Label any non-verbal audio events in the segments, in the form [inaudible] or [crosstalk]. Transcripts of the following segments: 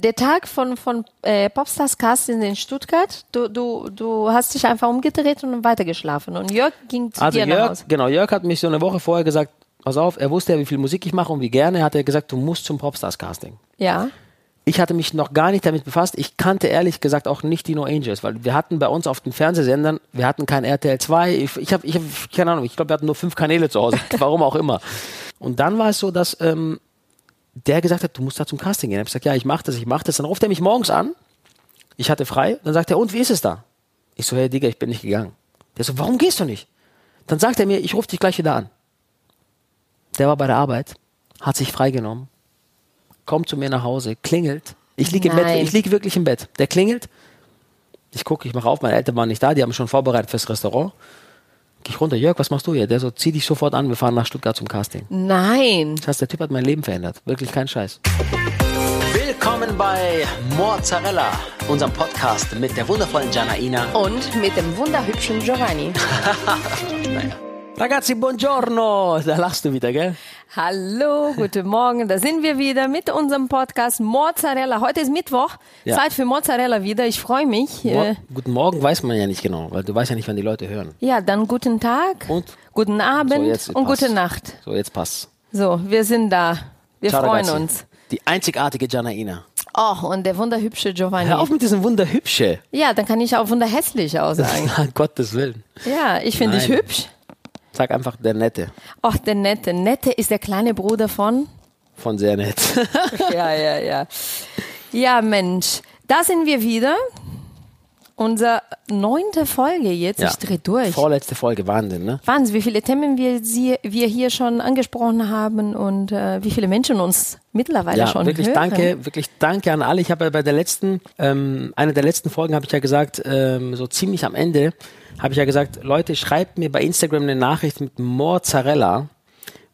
Der Tag von, von äh, Popstars Casting in Stuttgart, du, du, du hast dich einfach umgedreht und weitergeschlafen. Und Jörg ging zu Also dir nach Jörg, Hause. genau, Jörg hat mich so eine Woche vorher gesagt, pass auf, er wusste ja, wie viel Musik ich mache und wie gerne, hat er gesagt, du musst zum Popstars Casting. Ja. Ich hatte mich noch gar nicht damit befasst. Ich kannte ehrlich gesagt auch nicht die No Angels, weil wir hatten bei uns auf den Fernsehsendern, wir hatten kein RTL 2, ich, ich habe, ich hab, keine Ahnung, ich glaube, wir hatten nur fünf Kanäle zu Hause, [laughs] warum auch immer. Und dann war es so, dass ähm, der gesagt hat, du musst da zum Casting gehen. Ich habe gesagt, ja, ich mache das, ich mache das. Dann ruft er mich morgens an, ich hatte frei, dann sagt er, und wie ist es da? Ich so, hey Digga, ich bin nicht gegangen. Der so, warum gehst du nicht? Dann sagt er mir, ich rufe dich gleich wieder an. Der war bei der Arbeit, hat sich freigenommen, kommt zu mir nach Hause, klingelt. Ich liege im Bett, ich liege wirklich im Bett. Der klingelt. Ich gucke, ich mache auf, meine Eltern waren nicht da, die haben schon vorbereitet fürs Restaurant. Geh ich runter, Jörg, was machst du hier? Der so, zieh dich sofort an, wir fahren nach Stuttgart zum Casting. Nein. Das heißt, der Typ hat mein Leben verändert. Wirklich kein Scheiß. Willkommen bei Mozzarella, unserem Podcast mit der wundervollen Janaina. Und mit dem wunderhübschen Giovanni. [laughs] Ragazzi, buongiorno. Da lachst du wieder, gell? Hallo, guten Morgen. Da sind wir wieder mit unserem Podcast Mozzarella. Heute ist Mittwoch. Ja. Zeit für Mozzarella wieder. Ich freue mich. Mo Äh, Guten Morgen weiß man ja nicht genau, weil du weißt ja nicht, wann die Leute hören. ja, dann guten Tag. Und? Guten Abend So, jetzt und passt. gute Nacht. So, jetzt passt. So, wir sind da. Wir Ciao, freuen ragazzi. uns. Die einzigartige Janaina. Oh, und der wunderhübsche Giovanni. Hör auf mit diesem Wunderhübsche. Ja, dann kann ich auch wunderhässlich sagen. An [laughs] Gottes Willen. Ja, ich finde dich Nein. hübsch. Sag einfach der Nette. Ach, der Nette. Nette ist der kleine Bruder von. Von sehr nett. [laughs] Ja, ja, ja. Ja, Mensch. Da sind wir wieder. Unsere neunte Folge jetzt. Ich dreh durch. Vorletzte Folge, Wahnsinn, ne? Wahnsinn, wie viele Themen wir, sie, wir hier schon angesprochen haben und äh, wie viele Menschen uns mittlerweile Ja, schon wirklich hören. danke, wirklich danke an alle. Ich habe ja bei der letzten, ähm, einer der letzten Folgen habe ich ja gesagt, ähm, so ziemlich am Ende, habe ich ja gesagt, Leute, schreibt mir bei Instagram eine Nachricht mit Mozzarella,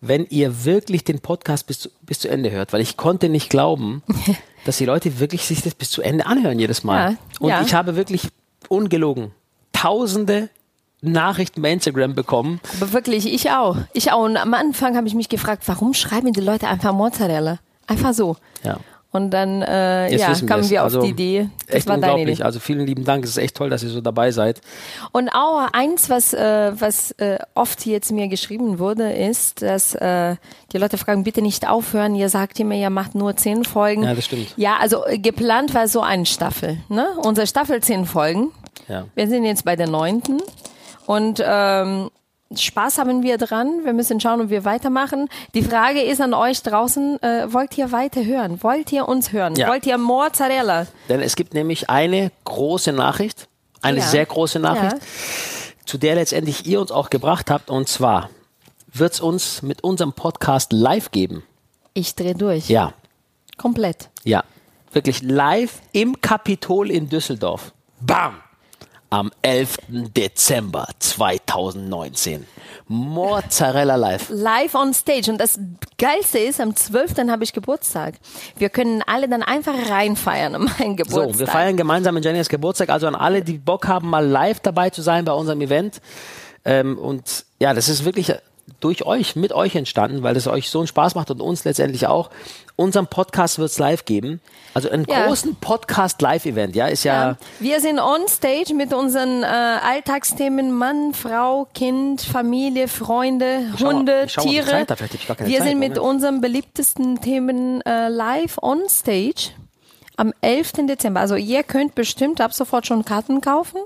wenn ihr wirklich den Podcast bis zu, bis zu Ende hört, weil ich konnte nicht glauben, [laughs] dass die Leute wirklich sich das bis zu Ende anhören jedes Mal. Ja, Und ja. ich habe wirklich ungelogen tausende Nachrichten bei Instagram bekommen. Aber wirklich, ich auch. Ich auch. Und am Anfang habe ich mich gefragt, warum schreiben die Leute einfach Mozzarella? Einfach so. Ja. Und dann äh, Jetzt ja, kamen wir's. wir auf Also, die Idee. Das echt war deine unglaublich. Idee. Also vielen lieben Dank. Es ist echt toll, dass ihr so dabei seid. Und auch eins, was, äh, was äh, oft jetzt mir geschrieben wurde, ist, dass äh, die Leute fragen, bitte nicht aufhören. Ihr sagt immer, ihr macht nur zehn Folgen. Ja, das stimmt. Ja, also äh, geplant war so eine Staffel. Ne? Unsere Staffel zehn Folgen. Ja. Wir sind jetzt bei der neunten. Und ähm, Spaß haben wir dran. Wir müssen schauen, ob wir weitermachen. Die Frage ist an euch draußen, äh, wollt ihr weiter hören? Wollt ihr uns hören? Ja. Wollt ihr Mozzarella? Denn es gibt nämlich eine große Nachricht, eine Ja. sehr große Nachricht, Ja. zu der letztendlich ihr uns auch gebracht habt. Und zwar wird es uns mit unserem Podcast live geben. Ich drehe durch. Ja, Komplett. ja. Wirklich live im Kapitol in Düsseldorf. Bam! Am 11. Dezember 2019. Mozzarella live. Live on stage. Und das Geilste ist, am 12. habe ich Geburtstag. Wir können alle dann einfach reinfeiern an meinen Geburtstag. So, wir feiern gemeinsam in Jennys Geburtstag. Also an alle, die Bock haben, mal live dabei zu sein bei unserem Event. Ähm, und ja, das ist wirklich durch euch, mit euch entstanden, weil es euch so einen Spaß macht und uns letztendlich auch. Unseren Podcast wird es live geben. Also einen Ja. großen Podcast-Live-Event, ja, ist ja, Ja. Wir sind on stage mit unseren äh, Alltagsthemen Mann, Frau, Kind, Familie, Freunde, Schau Hunde, Tiere. Zeit da, Wir Zeit, sind mit Moment. unseren beliebtesten Themen äh, live on stage am 11. Dezember. Also ihr könnt bestimmt ab sofort schon Karten kaufen.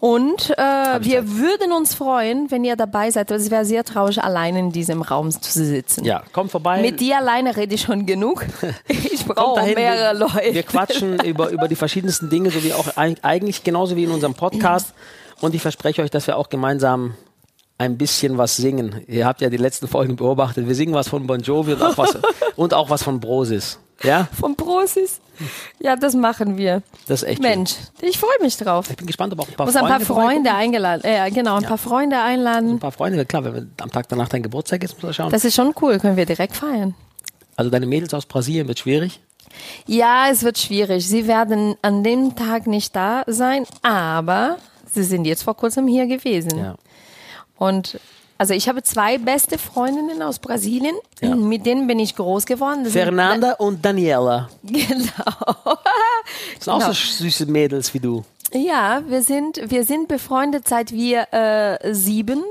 Und äh, wir würden uns freuen, wenn ihr dabei seid. Es wäre sehr traurig, allein in diesem Raum zu sitzen. ja, kommt vorbei. Mit dir alleine rede ich schon genug. [laughs] Ich brauche mehrere wir, Leute. Wir quatschen über, über die verschiedensten Dinge, so wie auch eig- eigentlich genauso wie in unserem Podcast. Und ich verspreche euch, dass wir auch gemeinsam ein bisschen was singen. Ihr habt ja die letzten Folgen beobachtet. Wir singen was von Bon Jovi und auch was, [laughs] und auch was von Brosis. Ja, Vom Prosis. Ja, das machen wir. das ist echt schön. Mensch, ich freue mich drauf. Ich bin gespannt, ob auch ein paar Muss Freunde ein paar Freunde eingeladen. Äh, genau, ein paar Freunde einladen. Ein paar Freunde, klar, wenn wir am Tag danach dein Geburtstag ist, muss man schauen. Das ist schon cool, können wir direkt feiern. also deine Mädels aus Brasilien wird schwierig. Ja, es wird schwierig. Sie werden an dem Tag nicht da sein, aber sie sind jetzt vor kurzem hier gewesen. Ja. Und also ich habe zwei beste Freundinnen aus Brasilien, Ja. mit denen bin ich groß geworden. Das Fernanda und Daniela. [laughs] Genau. Das sind auch Genau. so süße Mädels wie du. Ja, wir sind, wir sind befreundet seit wir äh, sieben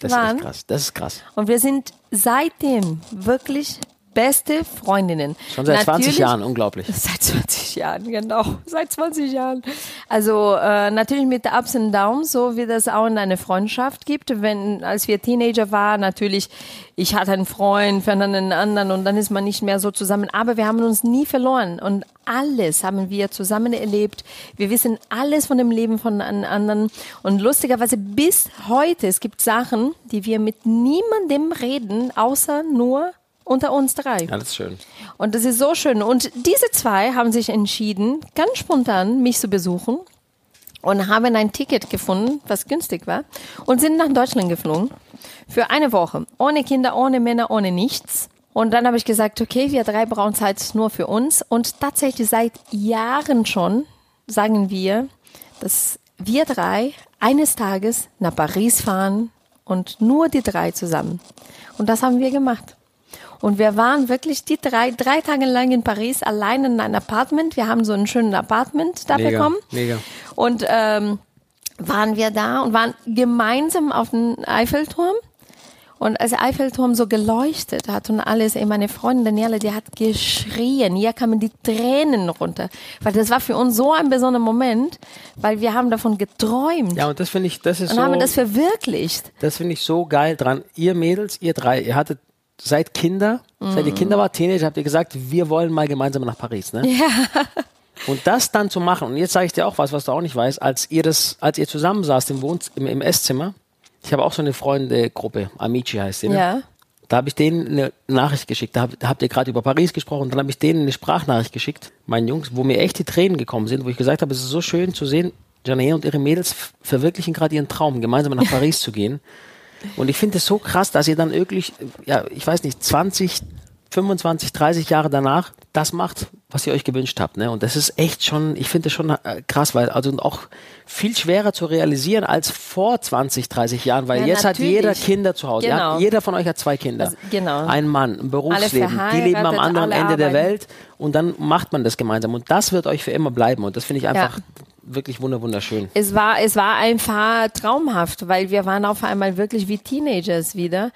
Das ist waren. echt krass. Das ist krass. Und wir sind seitdem wirklich beste Freundinnen. Schon seit 20 Natürlich- Jahren, unglaublich. [laughs] Seit 20 Jahren, genau. Seit 20 Jahren. Also äh, natürlich mit Ups und Downs, so wie das auch in einer Freundschaft gibt. Wenn, als wir Teenager waren, natürlich, ich hatte einen Freund, Fernand einen anderen und dann ist man nicht mehr so zusammen. Aber wir haben uns nie verloren und alles haben wir zusammen erlebt. Wir wissen alles von dem Leben von einem anderen. Und lustigerweise bis heute, es gibt Sachen, die wir mit niemandem reden, außer nur unter uns drei. Ja, das ist schön. Und das ist so schön. Und diese zwei haben sich entschieden, ganz spontan mich zu besuchen und haben ein Ticket gefunden, was günstig war, und sind nach Deutschland geflogen für eine Woche. Ohne Kinder, ohne Männer, ohne nichts. Und dann habe ich gesagt, okay, wir drei brauchen Zeit nur für uns. Und tatsächlich seit Jahren schon sagen wir, dass wir drei eines Tages nach Paris fahren und nur die drei zusammen. Und das haben wir gemacht. Und wir waren wirklich die drei, drei Tage lang in Paris allein in einem Apartment. Wir haben so einen schönen Apartment da Mega, bekommen. mega. Und ähm, waren wir da und waren gemeinsam auf dem Eiffelturm. Und als der Eiffelturm so geleuchtet hat und alles, ey, meine Freundin Daniela, die hat geschrien. Hier kamen die Tränen runter. Weil das war für uns so ein besonderer Moment, weil wir haben davon geträumt. Ja, und das finde ich, das ist und so. haben das verwirklicht. Das finde ich so geil dran. Ihr Mädels, ihr drei, ihr hattet seit Kinder, seit Mhm. ihr Kinder war, Teenager, habt ihr gesagt, wir wollen mal gemeinsam nach Paris, ne? Ja. Und das dann zu machen, und jetzt sage ich dir auch was, was du auch nicht weißt, als ihr das, als ihr zusammensaßt im Wohnz im, im Esszimmer, ich habe auch so eine Freundegruppe, Amici heißt sie, ne? Ja. Da habe ich denen eine Nachricht geschickt. Da, hab, da habt ihr gerade über Paris gesprochen. Dann habe ich denen eine Sprachnachricht geschickt, meinen Jungs, wo mir echt die Tränen gekommen sind, wo ich gesagt habe, es ist so schön zu sehen, Janine und ihre Mädels verwirklichen gerade ihren Traum, gemeinsam nach [laughs] Paris zu gehen. Und ich finde es so krass, dass ihr dann wirklich, ja, ich weiß nicht, 20, 25, 30 Jahre danach das macht, was ihr euch gewünscht habt. Ne? Und das ist echt schon, ich finde das schon äh, krass, weil also auch viel schwerer zu realisieren als vor 20, 30 Jahren, weil Ja, jetzt hat natürlich. jeder Kinder zu Hause. Genau. Ja, jeder von euch hat zwei Kinder. Das- genau. Ein Mann, ein Berufsleben. Die leben am anderen Ende der arbeiten. Welt und dann macht man das gemeinsam. Und das wird euch für immer bleiben. Und das finde ich einfach wirklich wunder- wunderschön. Es war, es war einfach traumhaft, weil wir waren auf einmal wirklich wie Teenagers wieder.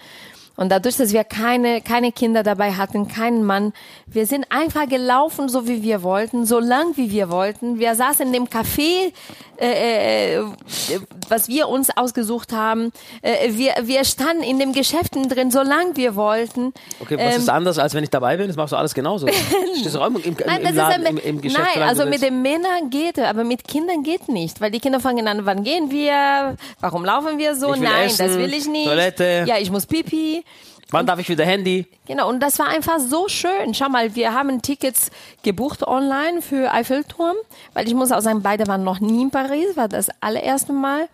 Und dadurch, dass wir keine, keine Kinder dabei hatten, keinen Mann, wir sind einfach gelaufen, so wie wir wollten, so lang wie wir wollten. Wir saßen in dem Café, äh, äh, was wir uns ausgesucht haben. Äh, wir, wir standen in den Geschäften drin, so lang wir wollten. Okay, was Ähm, ist anders, als wenn ich dabei bin? Das machst du alles genauso. [laughs] Stehst du auch im, im, im, Nein, im Laden, ist im, ein, im Geschäft. Nein, also mit den Männern geht, aber mit Kindern geht nicht, weil die Kinder fangen an, wann gehen wir? Warum laufen wir so? Nein, essen, das will ich nicht. Toilette. Ja, ich muss pipi. Wann darf ich wieder Handy? Genau, und das war einfach so schön. Schau mal, wir haben Tickets gebucht online für Eiffelturm, weil ich muss auch sagen, beide waren noch nie in Paris, war das allererste Mal.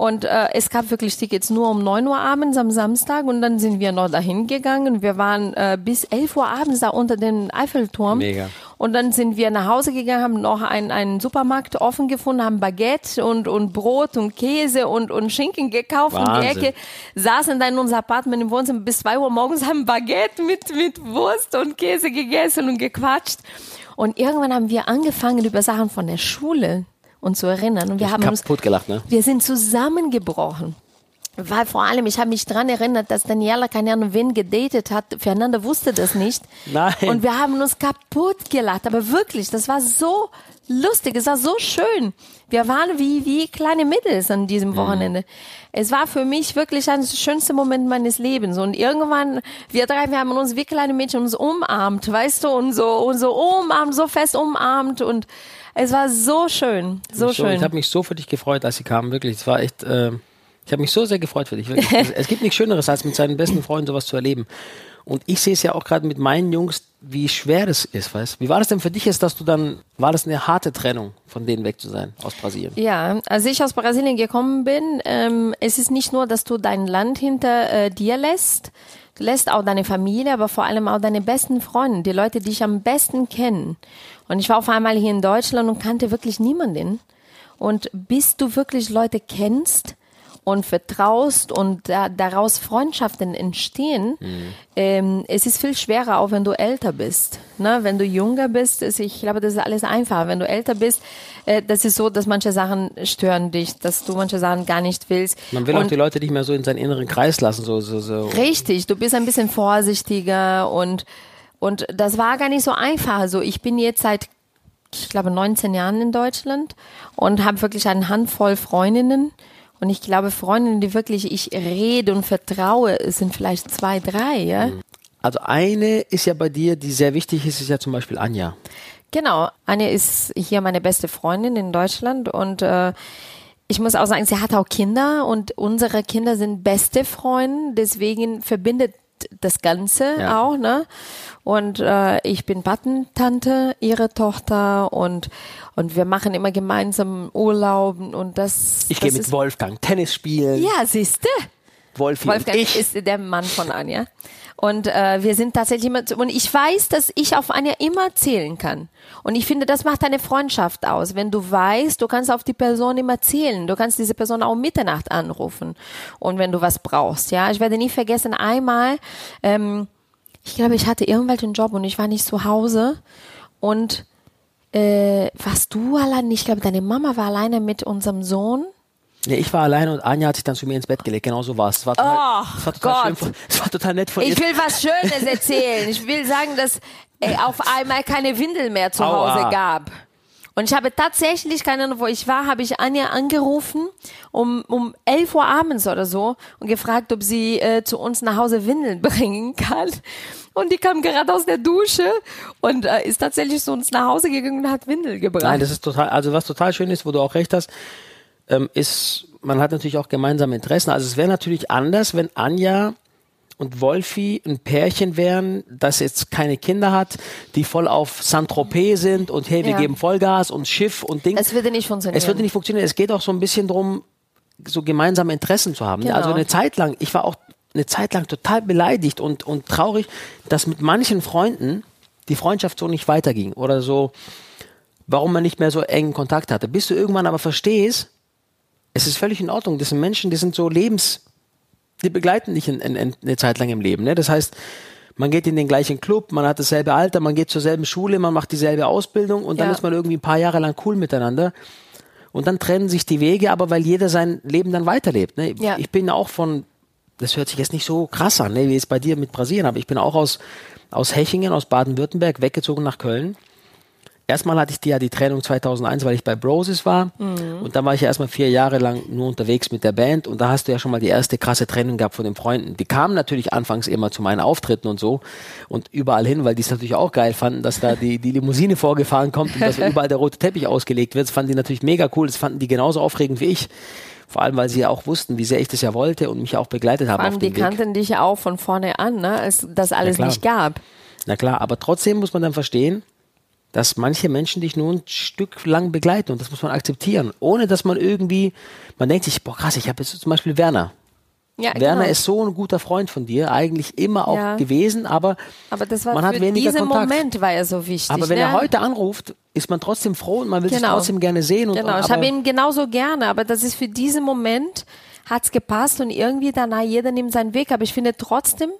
Und äh, es gab wirklich Tickets nur um 9 Uhr abends am Samstag und dann sind wir noch dahin gegangen. Wir waren äh, bis 11 Uhr abends da unter dem Eiffelturm. Mega. Und dann sind wir nach Hause gegangen, haben noch einen, einen Supermarkt offen gefunden, haben Baguette und, und Brot und Käse und, und Schinken gekauft um die Wahnsinn. Ecke, saßen dann in unser Apartment im Wohnzimmer bis zwei Uhr morgens, haben Baguette mit, mit Wurst und Käse gegessen und gequatscht. Und irgendwann haben wir angefangen, über Sachen von der Schule uns zu erinnern. Und wir haben uns, gelacht, ne? wir sind zusammengebrochen. Weil vor allem, ich habe mich dran erinnert, dass Daniela keine Ahnung wen gedatet hat. Fernanda wusste das nicht. Nein. Und wir haben uns kaputt gelacht. Aber wirklich, das war so lustig, es war so schön. Wir waren wie, wie kleine Mädels an Mhm. diesem Wochenende. Es war für mich wirklich ein schönster Moment meines Lebens. Und irgendwann, wir drei, wir haben uns wie kleine Mädchen uns umarmt, weißt du, und so, und so umarmt, so fest umarmt. Und es war so schön, so Ich schön. Ich habe mich so für dich gefreut, als sie kamen. Wirklich, es war echt. Äh, ich habe mich so sehr gefreut für dich. [laughs] Es, es gibt nichts Schöneres, als mit seinen besten Freunden sowas zu erleben. Und ich sehe es ja auch gerade mit meinen Jungs, wie schwer das ist, weißt Wie war das denn für dich jetzt, dass du dann, war das eine harte Trennung, von denen weg zu sein, aus Brasilien? Ja, als ich aus Brasilien gekommen bin, ähm, es ist nicht nur, dass du dein Land hinter äh, dir lässt, du lässt auch deine Familie, aber vor allem auch deine besten Freunde, die Leute, die dich am besten kennen. Und ich war auf einmal hier in Deutschland und kannte wirklich niemanden. Und bis du wirklich Leute kennst und vertraust und da, daraus Freundschaften entstehen, Mhm. ähm, es ist viel schwerer, auch wenn du älter bist. Ne? Wenn du jünger bist, ist, ich glaube, das ist alles einfacher. Wenn du älter bist, äh, das ist so, dass manche Sachen stören dich, dass du manche Sachen gar nicht willst. Man will auch und die Leute nicht mehr so in seinen inneren Kreis lassen, so, so, so. Richtig, du bist ein bisschen vorsichtiger und und das war gar nicht so einfach. Also ich bin jetzt seit ich glaube 19 Jahren in Deutschland und habe wirklich eine Handvoll Freundinnen und ich glaube Freundinnen, die wirklich ich rede und vertraue, sind vielleicht zwei, drei, ja. Also eine ist ja bei dir, die sehr wichtig ist, ist ja zum Beispiel Anja. Genau, Anja ist hier meine beste Freundin in Deutschland und äh, ich muss auch sagen, sie hat auch Kinder und unsere Kinder sind beste Freunde, deswegen verbindet das Ganze Ja. auch, ne? Und äh, ich bin Patentante, ihre Tochter und und wir machen immer gemeinsam Urlaub und das. Ich gehe mit Wolfgang Tennis spielen. Ja, siehste. Wolfi Wolfgang ich. ist der Mann von Anja. Und äh, wir sind tatsächlich immer, und ich weiß, dass ich auf Anja immer zählen kann. Und ich finde, das macht eine Freundschaft aus. Wenn du weißt, du kannst auf die Person immer zählen. Du kannst diese Person auch Mitternacht anrufen. Und wenn du was brauchst, ja. Ich werde nie vergessen, einmal, ähm, ich glaube, ich hatte irgendwelchen Job und ich war nicht zu Hause. Und äh, warst du allein? Ich glaube, deine Mama war alleine mit unserem Sohn. Nee, ich war alleine und Anja hat sich dann zu mir ins Bett gelegt. Genau so war es. Es war total, Oh, es war total, schön Gott. von, es war total nett von ihr. Ich will was Schönes erzählen. Ich will sagen, dass äh, auf einmal keine Windel mehr zu Aua. Hause gab. Und ich habe tatsächlich, keine Ahnung, wo ich war, habe ich Anja angerufen um, um 11 Uhr abends oder so und gefragt, ob sie äh, zu uns nach Hause Windeln [laughs] bringen kann. Und die kam gerade aus der Dusche und äh, ist tatsächlich zu uns nach Hause gegangen und hat Windel gebracht. Nein, das ist total, also was total schön ist, wo du auch recht hast, ähm, ist, man hat natürlich auch gemeinsame Interessen. Also es wäre natürlich anders, wenn Anja und Wolfi ein Pärchen wären, das jetzt keine Kinder hat, die voll auf Saint-Tropez sind und hey, wir Ja. geben Vollgas und Schiff und Ding. es würde nicht funktionieren. Es würde nicht funktionieren. Es geht auch so ein bisschen drum, so gemeinsame Interessen zu haben. Genau. Also eine Zeit lang, ich war auch eine Zeit lang total beleidigt und, und traurig, dass mit manchen Freunden die Freundschaft so nicht weiterging oder so, warum man nicht mehr so engen Kontakt hatte. Bis du irgendwann aber verstehst, es ist völlig in Ordnung. Das sind Menschen, die sind so Lebens, die begleiten dich in, in, in eine Zeit lang im Leben. Ne? Das heißt, man geht in den gleichen Club, man hat dasselbe Alter, man geht zur selben Schule, man macht dieselbe Ausbildung und dann Ja. ist man irgendwie ein paar Jahre lang cool miteinander. Und dann trennen sich die Wege, aber weil jeder sein Leben dann weiterlebt. Ne? Ja. Ich bin auch von, das hört sich jetzt nicht so krass an, ne? wie es bei dir mit Brasilien, aber ich bin auch aus, aus Hechingen, aus Baden-Württemberg, weggezogen nach Köln. Erstmal hatte ich die, ja die Trennung 2001, weil ich bei Broses war. Und dann war ich ja erstmal vier Jahre lang nur unterwegs mit der Band. Und da hast du ja schon mal die erste krasse Trennung gehabt von den Freunden. Die kamen natürlich anfangs immer zu meinen Auftritten und so. Und überall hin, weil die es natürlich auch geil fanden, dass da die, die Limousine vorgefahren kommt und dass [laughs] überall der rote Teppich ausgelegt wird. Das fanden die natürlich mega cool. Das fanden die genauso aufregend wie ich. Vor allem, weil sie ja auch wussten, wie sehr ich das ja wollte und mich auch begleitet haben Vor allem, auf die Weg. kannten dich ja auch von vorne an, ne? als das alles nicht gab. Na klar, aber trotzdem muss man dann verstehen, dass manche Menschen dich nur ein Stück lang begleiten und das muss man akzeptieren, ohne dass man irgendwie, man denkt sich, boah krass, ich habe jetzt zum Beispiel Werner. Ja, Werner genau. ist so ein guter Freund von dir, eigentlich immer auch Ja. gewesen, aber, Aber das war man hat weniger Kontakt. Moment war er so wichtig. aber wenn ne? er heute anruft, ist man trotzdem froh und man will sich Genau. trotzdem gerne sehen. Und, Genau, ich habe ihn genauso gerne, aber das ist für diesen Moment hat's gepasst und irgendwie danach jeder nimmt seinen Weg. Aber ich finde trotzdem,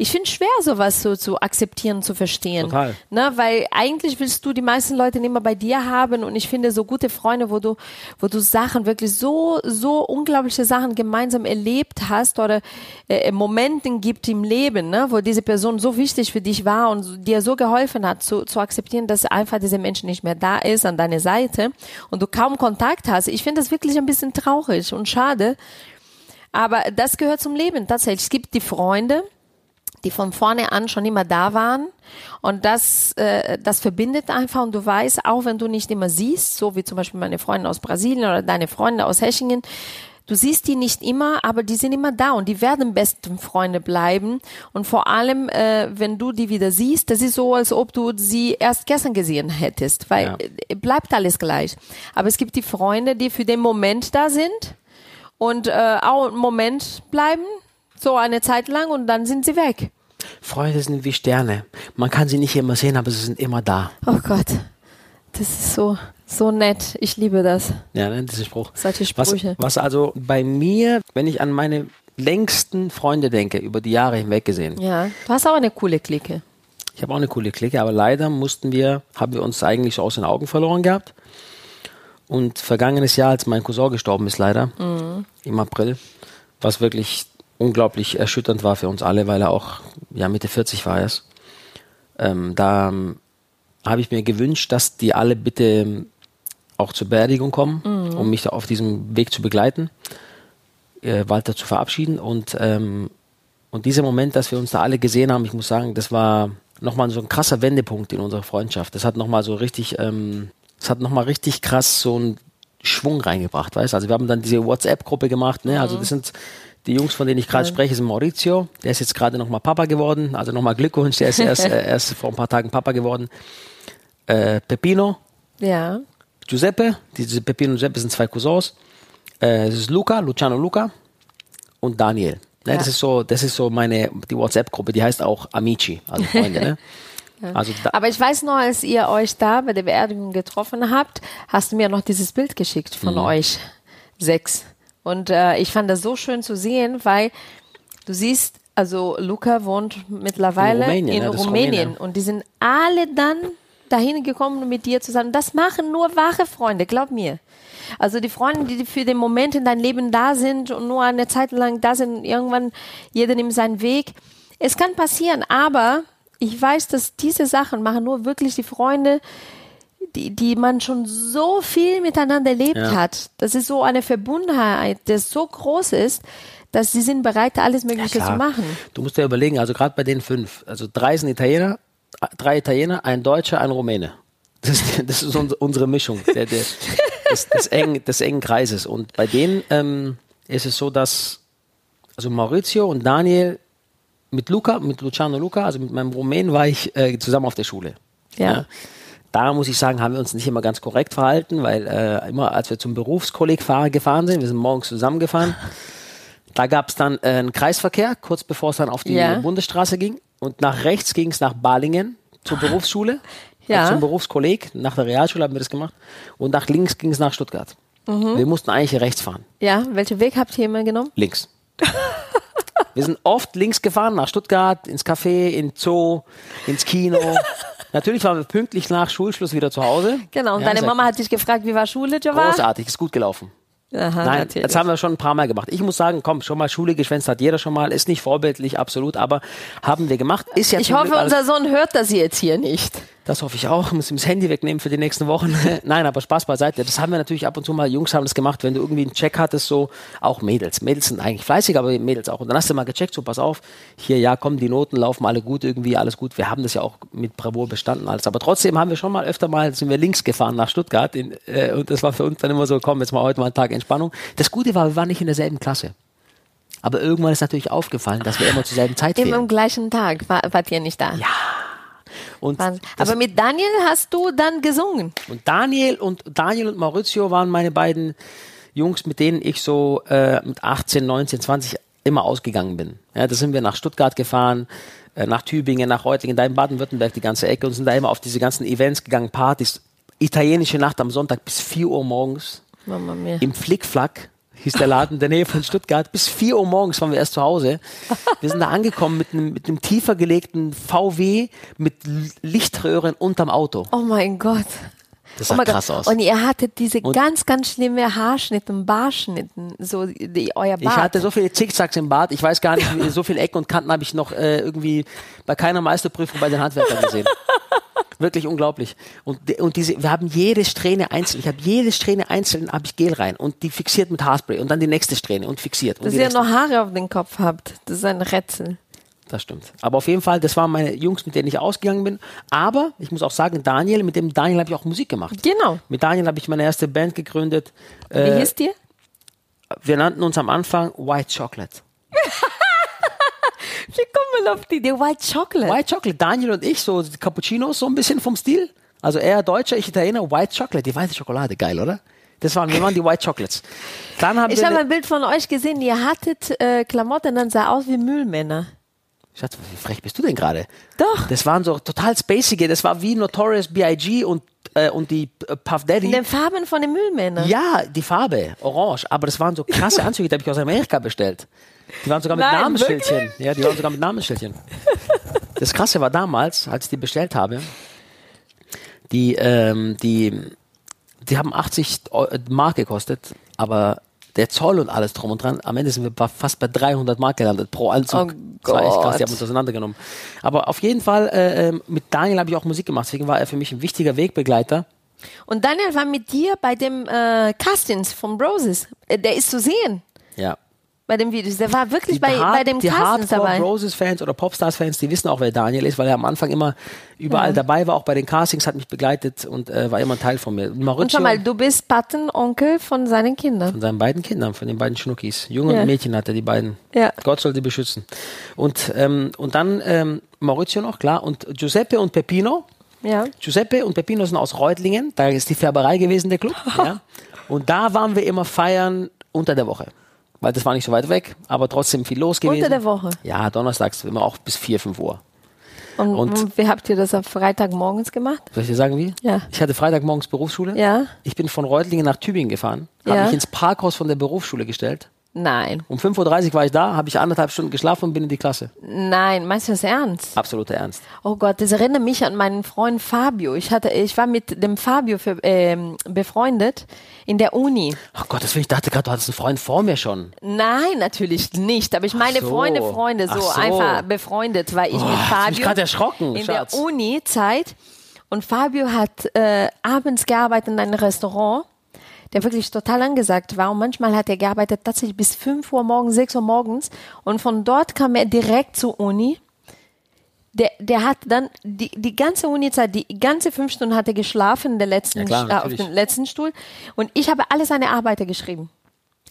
ich finde schwer, sowas so zu akzeptieren, zu verstehen. Total. Ne, weil eigentlich willst du die meisten Leute immer bei dir haben und ich finde so gute Freunde, wo du, wo du Sachen wirklich so, so unglaubliche Sachen gemeinsam erlebt hast oder äh, Momenten gibt im Leben, ne, wo diese Person so wichtig für dich war und so- dir so geholfen hat, zu, zu akzeptieren, dass einfach dieser Mensch nicht mehr da ist an deiner Seite und du kaum Kontakt hast. Ich finde das wirklich ein bisschen traurig und schade. Aber das gehört zum Leben tatsächlich. Es gibt die Freunde, die von vorne an schon immer da waren. Und das, äh, das verbindet einfach. Und du weißt, auch wenn du nicht immer siehst, so wie zum Beispiel meine Freunde aus Brasilien oder deine Freunde aus Hechingen, du siehst die nicht immer, aber die sind immer da und die werden besten Freunde bleiben. Und vor allem, äh, wenn du die wieder siehst, das ist so, als ob du sie erst gestern gesehen hättest, weil Ja. äh, bleibt alles gleich. Aber es gibt die Freunde, die für den Moment da sind und äh, auch einen Moment bleiben, so eine Zeit lang und dann sind sie weg. Freunde sind wie Sterne. Man kann sie nicht immer sehen, aber sie sind immer da. Oh Gott, das ist so, So nett. Ich liebe das. Ja, ne, dieser Spruch. Solche Was, Sprüche. was also bei mir, wenn ich an meine längsten Freunde denke, über die Jahre hinweg gesehen. Ja. Du hast auch eine coole Clique. Ich habe auch eine coole Clique, aber leider mussten wir, haben wir uns eigentlich so aus den Augen verloren gehabt. Und vergangenes Jahr, als mein Cousin gestorben ist, leider, im April, was wirklich unglaublich erschütternd war für uns alle, weil er auch ja Mitte 40 war erst. Ähm, da ähm, habe ich mir gewünscht, dass die alle bitte ähm, auch zur Beerdigung kommen, um mich da auf diesem Weg zu begleiten, äh, Walter zu verabschieden und ähm, und dieser Moment, dass wir uns da alle gesehen haben, ich muss sagen, das war nochmal so ein krasser Wendepunkt in unserer Freundschaft. Das hat nochmal so richtig, ähm, das hat nochmal richtig krass so einen Schwung reingebracht, weißt du? Also wir haben dann diese WhatsApp-Gruppe gemacht, ne? Also das sind die Jungs, von denen ich gerade spreche, sind Maurizio, der ist jetzt gerade nochmal Papa geworden, also nochmal Glückwunsch, der ist erst, [laughs] äh, erst vor ein paar Tagen Papa geworden. Äh, Pepino, Ja. Giuseppe, diese Pepino und Giuseppe sind zwei Cousins. Äh, das ist Luca, Luciano Luca und Daniel. Ne, Ja. Das ist so, das ist so meine die WhatsApp-Gruppe, die heißt auch Amici, also Freunde. ne? [laughs] Also da, Aber ich weiß noch, als ihr euch da bei der Beerdigung getroffen habt, hast du mir noch dieses Bild geschickt von Mhm. euch sechs. Und äh, ich fand das so schön zu sehen, weil du siehst, also Luca wohnt mittlerweile In in Rumänien, Rumänien, ja, Rumänien. und die sind alle dann dahin gekommen mit dir zusammen. Das machen nur wahre Freunde, glaub mir. Also die Freunde, die für den Moment in dein Leben da sind und nur eine Zeit lang da sind, irgendwann jeder nimmt seinen Weg. Es kann passieren, aber ich weiß, dass diese Sachen machen nur wirklich die Freunde, die, die man schon so viel miteinander erlebt Ja. hat. Das ist so eine Verbundenheit, das so groß ist, dass sie sind bereit, alles Mögliche klar. zu machen. du musst dir überlegen, also gerade bei den fünf, also drei sind Italiener, drei Italiener, ein Deutscher, ein Rumäne. Das, ist- das ist uns- unsere Mischung der, der, des, des, engen, des engen Kreises. Und bei denen ähm, ist es so, dass also Maurizio und Daniel mit Luca, mit Luciano Luca, also mit meinem Rumänen war ich äh, zusammen auf der Schule. Ja. Da muss ich sagen, haben wir uns nicht immer ganz korrekt verhalten, weil äh, immer als wir zum Berufskolleg fahr- gefahren sind, wir sind morgens zusammengefahren, [laughs] da gab es dann äh, einen Kreisverkehr, kurz bevor es dann auf die Ja. Bundesstraße ging. Und nach rechts ging es nach Balingen zur Berufsschule, Ja. äh, zum Berufskolleg. Nach der Realschule haben wir das gemacht. Und nach links ging es nach Stuttgart. Mhm. Wir mussten eigentlich rechts fahren. Ja, welchen Weg habt ihr immer genommen? Links. [laughs] Wir sind oft links gefahren, nach Stuttgart, ins Café, in Zoo, ins Kino. [laughs] Natürlich waren wir pünktlich nach Schulschluss wieder zu Hause. Genau, und Ja, deine Mama hat dich gefragt, wie war Schule, Java? Großartig, ist gut gelaufen. Aha, Nein, natürlich. das haben wir schon ein paar Mal gemacht. Ich muss sagen, komm, schon mal Schule geschwänzt hat jeder schon mal, ist nicht vorbildlich, absolut, aber haben wir gemacht. Ist ja Ich hoffe, unser Sohn hört das jetzt hier nicht. Das hoffe ich auch. Muss ihm das Handy wegnehmen für die nächsten Wochen. [laughs] Nein, aber Spaß beiseite. Das haben wir natürlich ab und zu mal. Jungs haben das gemacht, wenn du irgendwie einen Check hattest, so auch Mädels. Mädels sind eigentlich fleißig, aber Mädels auch. Und dann hast du mal gecheckt, so pass auf, hier, ja, komm, die Noten laufen alle gut irgendwie, alles gut. Wir haben das ja auch mit Bravour bestanden, alles. Aber trotzdem haben wir schon mal öfter mal, sind wir links gefahren nach Stuttgart. In, äh, und das war für uns dann immer so, komm, jetzt mal heute mal einen Tag Entspannung. Das Gute war, wir waren nicht in derselben Klasse. Aber irgendwann ist natürlich aufgefallen, dass wir immer zur selben Zeit Immer fehlen. am gleichen Tag war, wart ihr nicht da. Ja. Und Aber mit Daniel hast du dann gesungen. Und Daniel und Daniel und Maurizio waren meine beiden Jungs, mit denen ich so äh, mit 18, 19, 20 immer ausgegangen bin. Ja, da sind wir nach Stuttgart gefahren, äh, nach Tübingen, nach Reutlingen, da in Baden-Württemberg die ganze Ecke und sind da immer auf diese ganzen Events gegangen, Partys. Italienische Nacht am Sonntag bis 4 Uhr morgens Mama mia. im Flickflack hieß der Laden in der Nähe von Stuttgart. Bis 4 Uhr morgens waren wir erst zu Hause. Wir sind da angekommen mit einem, mit einem tiefer gelegten VW mit Lichtröhren unterm Auto. Oh mein Gott. Das Oh sah mein krass Gott. aus. Und ihr hattet diese Und- ganz, ganz schlimme Haarschnitten, Barschnitten, so die, euer Bart. Ich hatte so viele Zickzacks im Bad, ich weiß gar nicht, so viele Ecken und Kanten habe ich noch äh, irgendwie bei keiner Meisterprüfung bei den Handwerkern gesehen. [laughs] Wirklich unglaublich. Und, die- und diese, wir haben jede Strähne einzeln, ich habe jede Strähne einzeln, habe ich Gel rein und die fixiert mit Haarspray und dann die nächste Strähne und fixiert. Und Dass die ihr nächste. noch Haare auf den Kopf habt. Das ist ein Rätsel. Das stimmt. Aber auf jeden Fall, das waren meine Jungs, mit denen ich ausgegangen bin. Aber ich muss auch sagen, Daniel, mit dem Daniel habe ich auch Musik gemacht. Genau. Mit Daniel habe ich meine erste Band gegründet. Wie Äh, hieß dir? wir nannten uns am Anfang White Chocolate. [laughs] Wie kommen wir auf die Idee? White Chocolate. White Chocolate, Daniel und ich, so Cappuccinos, so ein bisschen vom Stil. Also er Deutscher, ich Italiener, White Chocolate, die weiße Schokolade, geil, oder? Das waren, wir waren die White Chocolates. Dann haben Ich habe ein Bild von euch gesehen. Ihr hattet äh, Klamotten, dann sah aus wie Müllmänner. Schatz, wie frech bist du denn gerade? Doch. Das waren so total spacige, das war wie Notorious B.I.G. und äh, und die äh, Puff Daddy. In den Farben von den Müllmännern. Ja, die Farbe, orange. Aber das waren so krasse [laughs] Anzüge, die habe ich aus Amerika bestellt. Die waren sogar mit Nein, Namensschildchen. Ja, die waren sogar mit Namensschildchen. Das Krasse war damals, als ich die bestellt habe, die, ähm, die, die haben 80 Eu- Mark gekostet, aber der Zoll und alles drum und dran, am Ende sind wir fast bei 300 Mark gelandet pro Anzug. Oh das war echt krass, die haben uns auseinandergenommen. Aber auf jeden Fall, äh, ähm, mit Daniel habe ich auch Musik gemacht, deswegen war er für mich ein wichtiger Wegbegleiter. Und Daniel war mit dir bei dem äh, Castings von Roses. Äh, Der ist zu sehen Ja. Bei dem Videos. Der war wirklich bei, Hard- bei dem die Castings dabei. Roses-Fans oder Popstars-Fans, die wissen auch, wer Daniel ist, weil er am Anfang immer überall dabei war, auch bei den Castings, hat mich begleitet und äh, war immer ein Teil von mir. Und Maurizio schau mal, du bist Patenonkel von seinen Kindern. von seinen beiden Kindern, von den beiden Schnuckis. Junge Ja. und Mädchen hat er, die beiden. Ja. Gott soll die beschützen. Und, ähm, und dann ähm, Maurizio noch, klar. Und Giuseppe und Peppino. Ja. Giuseppe und Peppino sind aus Reutlingen. Da ist die Färberei gewesen, der Club. [laughs] ja. Und da waren wir immer feiern unter der Woche. Weil das war nicht so weit weg, aber trotzdem viel los gewesen. Unter der Woche. Ja, donnerstags immer auch bis 4, 5 Uhr. Und, Und- wie habt ihr das am Freitagmorgens gemacht? Soll ich dir sagen, wie? Ja. Ich hatte Freitagmorgens Berufsschule. Ja. Ich bin von Reutlingen nach Tübingen gefahren, habe Ja. mich ins Parkhaus von der Berufsschule gestellt. Nein. Um 5.30 Uhr war ich da, habe ich anderthalb Stunden geschlafen und bin in die Klasse. Nein, meinst du das ernst? Absoluter Ernst. Oh Gott, das erinnert mich an meinen Freund Fabio. Ich hatte, ich war mit dem Fabio für, ähm, befreundet in der Uni. Ach Gott, das ich dachte gerade, du hattest einen Freund vor mir schon. Nein, natürlich nicht. Aber ich meine so. Freunde, Freunde, so, so. einfach befreundet, weil ich mit Oh, ich bin Fabio grad erschrocken, in Schatz. der Uni-Zeit und Fabio hat äh, abends gearbeitet in einem Restaurant, der wirklich total angesagt war. Und manchmal hat er gearbeitet tatsächlich bis 5 Uhr morgens, 6 Uhr morgens. Und von dort kam er direkt zur Uni. Der, der hat dann die, die ganze Uni-Zeit, die ganze fünf Stunden hat er geschlafen in der letzten, Ja, klar, auf dem letzten Stuhl. Und ich habe alle seine Arbeiter geschrieben.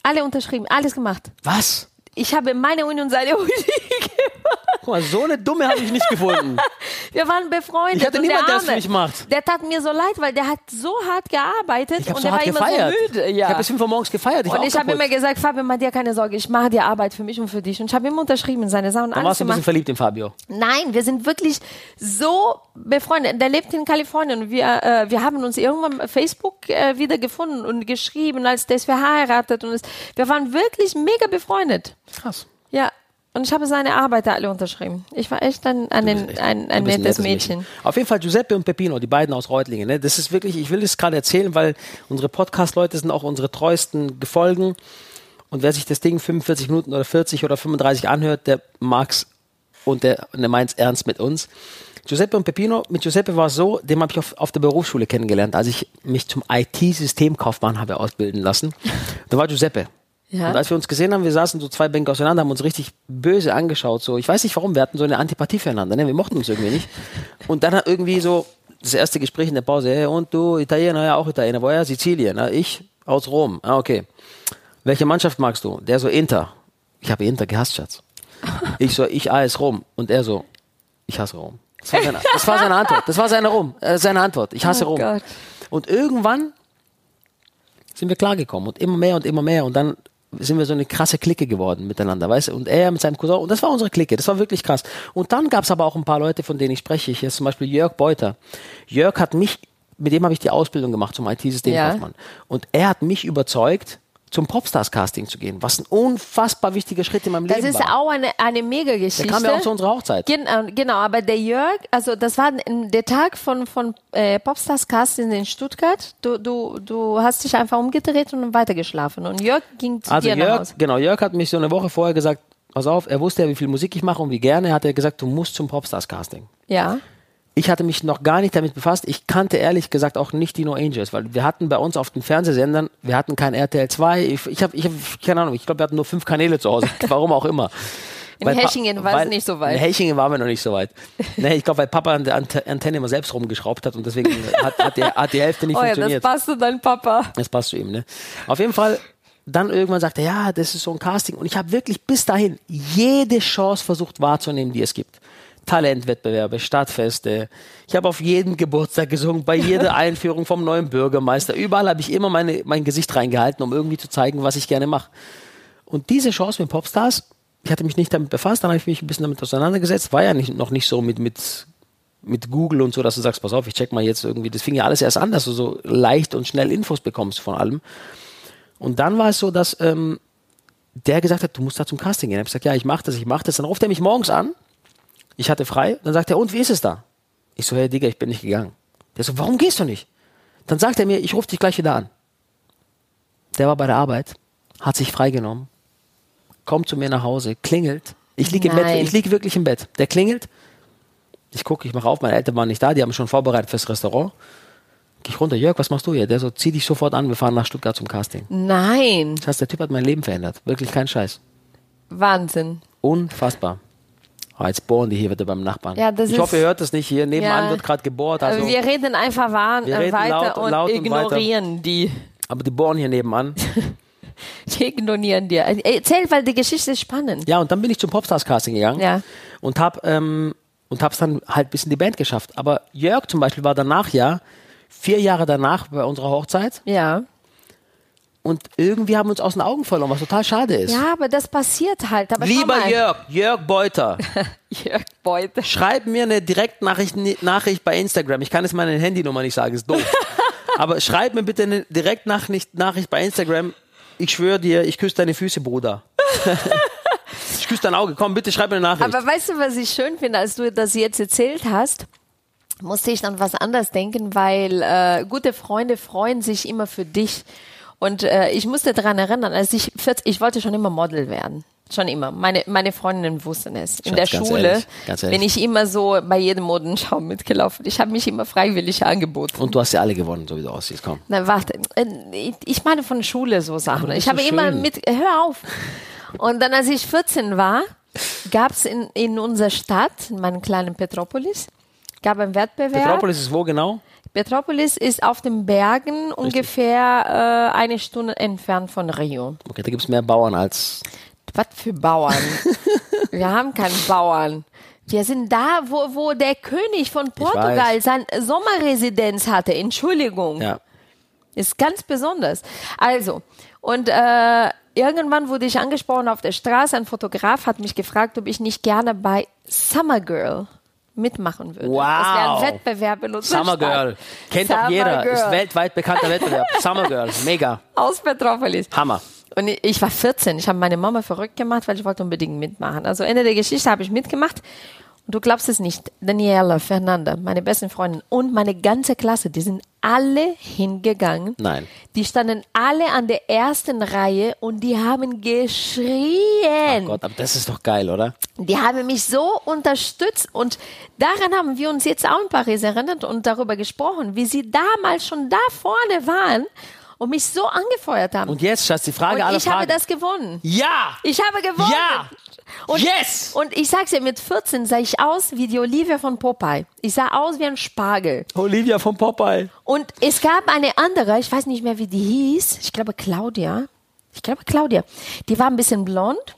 Alle unterschrieben, alles gemacht. Was? Ich habe meine Uni und seine [laughs] Uni gemacht. Guck mal, so eine Dumme habe ich nicht gefunden. [laughs] Wir waren befreundet. Ich hatte und niemand, der der das für mich macht. Der tat mir so leid, weil der hat so hart gearbeitet Ich und so der war immer gefeiert. so müde. Ich Ja. habe bis 5 Uhr morgens gefeiert. Ich und ich habe immer gesagt, Fabio, mach dir keine Sorge, ich mache die Arbeit für mich und für dich. Und ich habe immer unterschrieben in seine Sachen. Alles warst du ein bisschen verliebt in Fabio. Nein, wir sind wirklich so befreundet. Der lebt in Kalifornien wir, äh, wir haben uns irgendwann Facebook äh, wieder gefunden und geschrieben, als der ist verheiratet und es, wir waren wirklich mega befreundet. Krass. Ja. Und ich habe seine Arbeiter alle unterschrieben. Ich war echt ein, ein, ein, ein, ein bist nettes Mädchen. Auf jeden Fall Giuseppe und Peppino, die beiden aus Reutlingen. Ne? Das ist wirklich, ich will das gerade erzählen, weil unsere Podcast-Leute sind auch unsere treuesten Gefolgen. Und wer sich das Ding 45 Minuten oder 40 oder 35 anhört, der mag's und der, der meint's ernst mit uns. Giuseppe und Peppino, mit Giuseppe war es so, den habe ich auf, auf der Berufsschule kennengelernt, als ich mich zum IT-Systemkaufmann habe ausbilden lassen. Da war Giuseppe. Ja. Und als wir uns gesehen haben, wir saßen so zwei Bänke auseinander, haben uns richtig böse angeschaut. So, ich weiß nicht warum, wir hatten so eine Antipathie füreinander, ne? wir mochten uns irgendwie nicht. [laughs] Und dann hat irgendwie so das erste Gespräch in der Pause, hey, und du, Italiener, ja auch Italiener, woher? Sizilien, na, ich aus Rom, ah, okay. Welche Mannschaft magst du? Der so Inter. Ich habe Inter gehasst, Schatz. [laughs] Ich so, ich AS Rom. Und er so, ich hasse Rom. Das war seine, das war seine Antwort. Das war seine Rom, äh, seine Antwort. Ich hasse Oh Rom. Gott. Und irgendwann sind wir klargekommen und immer mehr und immer mehr und dann sind wir so eine krasse Clique geworden miteinander, weißt du? Und er mit seinem Cousin und das war unsere Clique, das war wirklich krass. Und dann gab es aber auch ein paar Leute, von denen ich spreche. Hier ist zum Beispiel Jörg Beuter. Jörg hat mich, mit dem habe ich die Ausbildung gemacht zum IT-Systemkaufmann. Und er hat mich überzeugt, zum Popstars-Casting zu gehen, was ein unfassbar wichtiger Schritt in meinem Das Leben ist war. auch eine, eine Mega-Geschichte. Der kam ja auch zu unserer Hochzeit. Genau, genau, aber der Jörg, also das war der Tag von, von äh, Popstars Casting in Stuttgart. Du, du, du hast dich einfach umgedreht und weitergeschlafen. Und Jörg ging zu Also dir nach Jörg, Hause. genau, Jörg hat mich so eine Woche vorher gesagt, pass auf, er wusste ja, wie viel Musik ich mache und wie gerne, hat er gesagt, du musst zum Popstars-Casting. Ja. Ich hatte mich noch gar nicht damit befasst. Ich kannte ehrlich gesagt auch nicht die No Angels, weil wir hatten bei uns auf den Fernsehsendern, wir hatten kein RTL 2. Ich, ich habe, ich hab, keine Ahnung, ich glaube, wir hatten nur fünf Kanäle zu Hause. [laughs] Warum auch immer. In Weil Hechingen war es nicht so weit. In Hechingen waren wir noch nicht so weit. [laughs] nee, ich glaube, weil Papa an der Ante- Antenne immer selbst rumgeschraubt hat und deswegen hat, hat, die, hat die Hälfte nicht Oh ja, das funktioniert. passt zu deinem Papa. Das passt zu ihm, ne? Auf jeden Fall, dann irgendwann sagt er, ja, das ist so ein Casting. Und ich habe wirklich bis dahin jede Chance versucht wahrzunehmen, die es gibt. Talentwettbewerbe, Stadtfeste. Ich habe auf jedem Geburtstag gesungen, bei jeder [laughs] Einführung vom neuen Bürgermeister. Überall habe ich immer meine, mein Gesicht reingehalten, um irgendwie zu zeigen, was ich gerne mache. Und diese Chance mit Popstars, ich hatte mich nicht damit befasst, dann habe ich mich ein bisschen damit auseinandergesetzt, war ja nicht, noch nicht so mit, mit mit Google und so, dass du sagst, pass auf, ich check mal jetzt irgendwie, das fing ja alles erst an, dass du so leicht und schnell Infos bekommst von allem. Und dann war es so, dass ähm, der gesagt hat, du musst da zum Casting gehen. Ich habe gesagt, ja, ich mache das, ich mache das. Dann ruft er mich morgens an. Ich hatte frei. Dann sagt er, und wie ist es da? Ich so, hey Digga, ich bin nicht gegangen. Der so, warum gehst du nicht? Dann sagt er mir, ich rufe dich gleich wieder an. Der war bei der Arbeit, hat sich freigenommen, kommt zu mir nach Hause, klingelt. Ich liege im Bett, ich liege wirklich im Bett. Der klingelt. Ich gucke, ich mache auf, meine Eltern waren nicht da, die haben schon vorbereitet fürs Restaurant. Geh ich runter, Jörg, was machst du hier? Der so, zieh dich sofort an, wir fahren nach Stuttgart zum Casting. Nein, Das heißt, der Typ hat mein Leben verändert. Wirklich kein Scheiß. Wahnsinn. Unfassbar. Oh, jetzt bohren die hier wieder beim Nachbarn. Ja, ich hoffe, ihr hört das nicht hier. Nebenan Ja. wird gerade gebohrt. Also, wir reden einfach wahr, Wir reden weiter laut- und laut und ignorieren die. aber die bohren hier nebenan. [laughs] Die ignorieren dir. Äh, Erzähl, weil die Geschichte ist spannend. Ja, und dann bin ich zum Popstars-Casting gegangen Ja. und hab ähm, und hab's dann halt bis in die Band geschafft. Aber Jörg zum Beispiel war danach ja vier Jahre danach bei unserer Hochzeit Ja. Und irgendwie haben wir uns aus den Augen verloren, was total schade ist. Ja, aber das passiert halt. Aber Lieber. Jörg, Jörg Beuter, [laughs] Jörg Beuter. schreib mir eine Direktnachricht Nachricht bei Instagram. Ich kann jetzt meine Handynummer nicht sagen, ist doof. [laughs] Aber schreib mir bitte eine Direktnachricht Nachricht bei Instagram. Ich schwöre dir, ich küsse deine Füße, Bruder. [laughs] ich küsse dein Auge. Komm, bitte schreib mir eine Nachricht. Aber weißt du, was ich schön finde, als du das jetzt erzählt hast? Musste ich an was anderes denken, weil äh, gute Freunde freuen sich immer für dich. Und äh, ich musste daran erinnern, als ich 40, ich wollte schon immer Model werden. Schon immer. Meine, meine Freundinnen wussten es. In Schatz, der Schule ehrlich, ehrlich. bin ich immer so bei jedem Modenschau mitgelaufen. Ich habe mich immer freiwillig angeboten. Und du hast ja alle gewonnen, so wie du aussiehst. Komm. Na, warte. Äh, Ich meine von Schule so Sachen. Ich habe so immer schön. mit, hör auf. Und dann, als ich 14 war, gab es in, in unserer Stadt, in meinem kleinen Petropolis, gab einen Wettbewerb. Petropolis ist wo genau? Petropolis ist auf den Bergen ungefähr äh, eine Stunde entfernt von Rio. Okay, da gibt es mehr Bauern als. Was für Bauern? [laughs] Wir haben keinen Bauern. Wir sind da, wo, wo der König von Portugal seine Sommerresidenz hatte. Entschuldigung. Ja. Ist ganz besonders. Also, und äh, irgendwann wurde ich angesprochen auf der Straße. Ein Fotograf hat mich gefragt, ob ich nicht gerne bei Summer Girl mitmachen würde. Wow. Das wäre ein Wettbewerb in unserer Summer Stadt. Girl. Kennt Summer doch jeder. Girl. Ist weltweit bekannter Wettbewerb. [laughs] Summer Girl. Mega. Aus Petropolis. Hammer. Und ich- war 14. Ich habe meine Mama verrückt gemacht, weil ich wollte unbedingt mitmachen. Also Ende der Geschichte habe ich mitgemacht. Und du glaubst es nicht. Daniela, Fernanda, meine besten Freundinnen und meine ganze Klasse, die sind alle hingegangen. Nein. Die standen alle an der ersten Reihe und die haben geschrien. Gott, aber das ist doch geil, oder? Die haben mich so unterstützt und daran haben wir uns jetzt auch in Paris erinnert und darüber gesprochen, wie sie damals schon da vorne waren und mich so angefeuert haben. Und jetzt, Schatz, die Frage Und aller ich habe Fragen. das gewonnen. ja! Ich habe gewonnen. Ja! Und, Yes! Und ich sag's dir, mit 14 sah ich aus wie die Olivia von Popeye. Ich sah aus wie ein Spargel. Olivia von Popeye. Und es gab eine andere, ich weiß nicht mehr, wie die hieß. Ich glaube Claudia. Ich glaube Claudia. Die war ein bisschen blond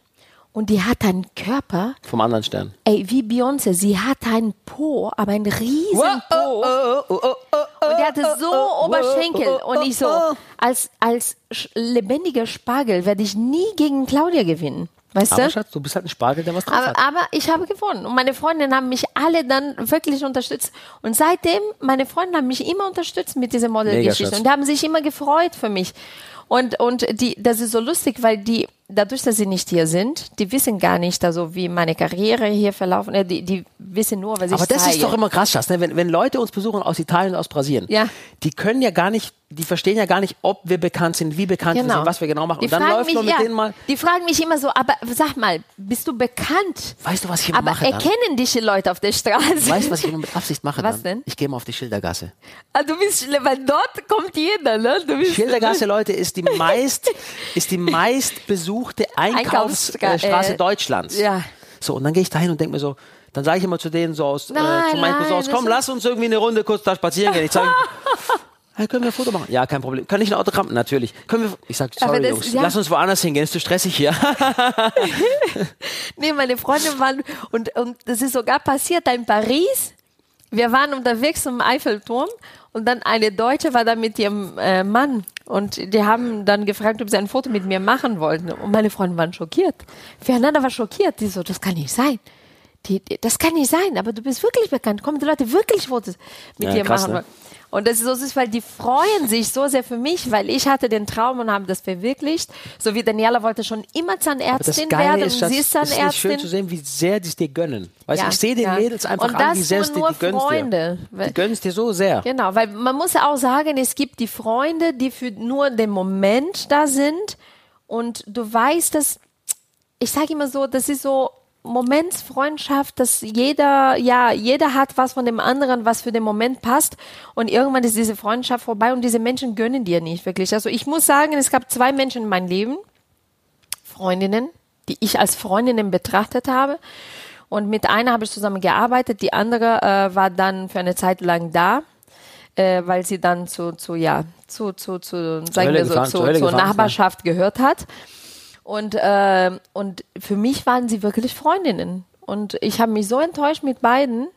und die hat einen Körper, Vom anderen Stern. ey, wie Beyoncé. Sie hat einen Po, aber einen riesen Po. Und die hatte so Oberschenkel. Und ich so, als, als lebendiger Spargel werde ich nie gegen Claudia gewinnen. Weißt Aber du? Schatz, du bist halt ein Spargel, der was drauf Aber, hat. aber ich habe gewonnen. Und meine Freundinnen haben mich alle dann wirklich unterstützt. Und seitdem, meine Freunde haben mich immer unterstützt mit dieser Modelgeschichte. Und die haben sich immer gefreut für mich. Und, und die, das ist so lustig, weil die, dadurch, dass sie nicht hier sind, die wissen gar nicht, also wie meine Karriere hier verlaufen. äh, Die, die wissen nur, was ich Aber das zeige. ist doch immer krass, Schatz. Ne? Wenn, wenn Leute uns besuchen aus Italien aus Brasilien, Ja. die können ja gar nicht, die verstehen ja gar nicht, ob wir bekannt sind, wie bekannt wir sind, was wir genau machen. Die und dann läuft mich, man mit ja, denen mal, Die fragen mich immer so, aber sag mal, bist du bekannt? weißt du, was ich immer Aber mache dann? erkennen dich die Leute auf der Straße? Weißt du, was ich immer mit Absicht mache Was dann? denn? Ich gehe mal auf die Schildergasse. Ah, du bist weil dort kommt jeder, ne? Du bist Schildergasse, [laughs] Leute, ist die meist, ist die meist besuchte Einkaufsstraße Einkaufsstraße, äh, Deutschlands. ja. So, und dann gehe ich dahin und denke mir so, dann sage ich immer zu denen so aus, Nein, äh, zu meinen nein, Cousins, komm, lass uns irgendwie eine Runde kurz da spazieren gehen. Ich sage, [laughs] hey, können wir ein Foto machen? Ja, kein Problem. Kann ich ein Autogramm? Natürlich. Können wir, ich Aber sorry das- Jungs, ja. lass uns woanders hingehen, ist zu stressig hier. [laughs] Nee, meine Freunde waren, und, und das ist sogar passiert in Paris. Wir waren unterwegs zum Eiffelturm und dann eine Deutsche war da mit ihrem äh, Mann und die haben dann gefragt, ob sie ein Foto mit mir machen wollten. Und meine Freunde waren schockiert. Fernanda war schockiert. Die so, das kann nicht sein. die, die, das kann nicht sein, aber du bist wirklich bekannt. Kommen die Leute wirklich Fotos mit Ja, dir krass, machen. ne? Und das ist so süß, weil die freuen sich so sehr für mich, weil ich hatte den Traum und habe das verwirklicht. So wie Daniela wollte schon immer Zahnärztin werden ist, und sie ist es ist schön Zahnärztin. zu sehen, wie sehr die es dir gönnen. Weißt, du, Ja, ich sehe den ja. Mädels einfach Und an, wie sehr es dir, die gönnen Freunde. dir. Die gönnen es dir so sehr. Genau, weil man muss ja auch sagen, es gibt die Freunde, die für nur den Moment da sind und du weißt, dass ich sage immer so, das ist so Momentsfreundschaft, dass jeder, ja, jeder hat was von dem anderen, was für den Moment passt und irgendwann ist diese Freundschaft vorbei und diese Menschen gönnen dir nicht wirklich. Also ich muss sagen, es gab zwei Menschen in meinem Leben, Freundinnen, die ich als Freundinnen betrachtet habe. Und mit einer habe ich zusammen gearbeitet, die andere äh, war dann für eine Zeit lang da, äh, weil sie dann zu, zu ja, zu, zu, zu sagen wir so, zu, zur? Nachbarschaft gehört hat. Und, äh, und für mich waren sie wirklich Freundinnen. Und ich habe mich so enttäuscht mit beiden.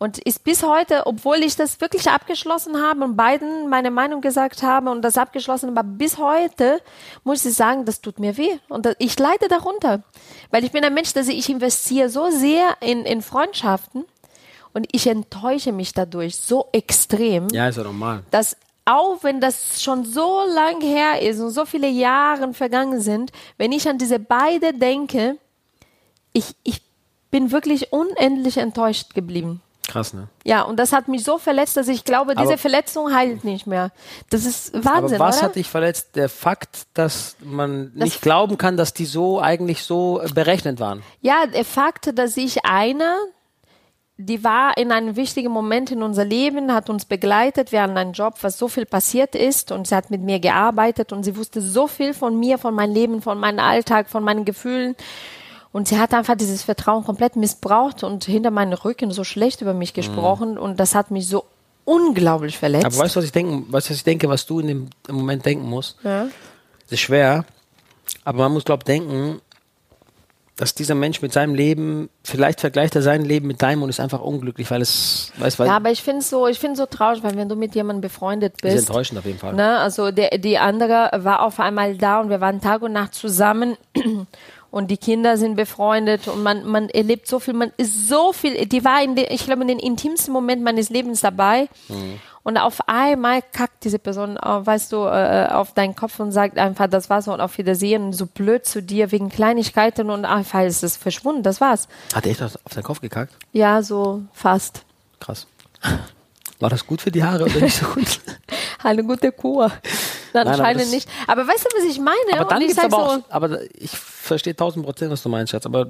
Und ist bis heute, obwohl ich das wirklich abgeschlossen habe und beiden meine Meinung gesagt habe und das abgeschlossen habe, bis heute muss ich sagen, das tut mir weh. Und das, ich leide darunter. Weil ich bin ein Mensch, dass ich investiere so sehr in, in Freundschaften und ich enttäusche mich dadurch so extrem Ja, ist ja normal. dass auch wenn das schon so lang her ist und so viele Jahre vergangen sind, wenn ich an diese beide denke, ich, ich bin wirklich unendlich enttäuscht geblieben. Krass, ne? Ja, und das hat mich so verletzt, dass ich glaube, diese Aber- Verletzung heilt nicht mehr. Das ist Aber Wahnsinn, was oder? hat dich verletzt? Der Fakt, dass man nicht glauben kann, dass die so eigentlich so berechnet waren. Ja, der Fakt, dass ich einer, die war in einem wichtigen Moment in unser Leben, hat uns begleitet. Wir hatten einen Job, was so viel passiert ist und sie hat mit mir gearbeitet und sie wusste so viel von mir, von meinem Leben, von meinem Alltag, von meinen Gefühlen. Und sie hat einfach dieses Vertrauen komplett missbraucht und hinter meinem Rücken so schlecht über mich gesprochen und das hat mich so unglaublich verletzt. Aber weißt du, was ich weißt, du, was ich denke, was du in dem im Moment denken musst? ja. Das ist schwer, aber man muss, glaube denken, dass dieser Mensch mit seinem Leben, vielleicht vergleicht er sein Leben mit deinem und ist einfach unglücklich, weil es, weißt, weil ja, aber ich finde es so, ich finde so traurig, weil wenn du mit jemandem befreundet das ist bist, enttäuschend auf jeden Fall. Ne, also der, die andere war auf einmal da und wir waren Tag und Nacht zusammen [clears throat] und die Kinder sind befreundet und man, man erlebt so viel, man ist so viel, die war in den, ich glaube, in den intimsten Moment meines Lebens dabei und auf einmal kackt diese Person, äh, weißt du, äh, auf deinen Kopf und sagt einfach, das war's und auf Wiedersehen so blöd zu dir wegen Kleinigkeiten und einfach ist es verschwunden, das war's. Hat er echt auf auf seinen Kopf gekackt? Ja, so fast. Krass. [laughs] War das gut für die Haare oder nicht so gut? [laughs] Eine gute Kur. Nein, aber anscheinend nicht. Aber weißt du, was ich meine? Aber dann ich gibt's aber so, auch, aber ich verstehe tausend Prozent, was du meinst, Schatz. Aber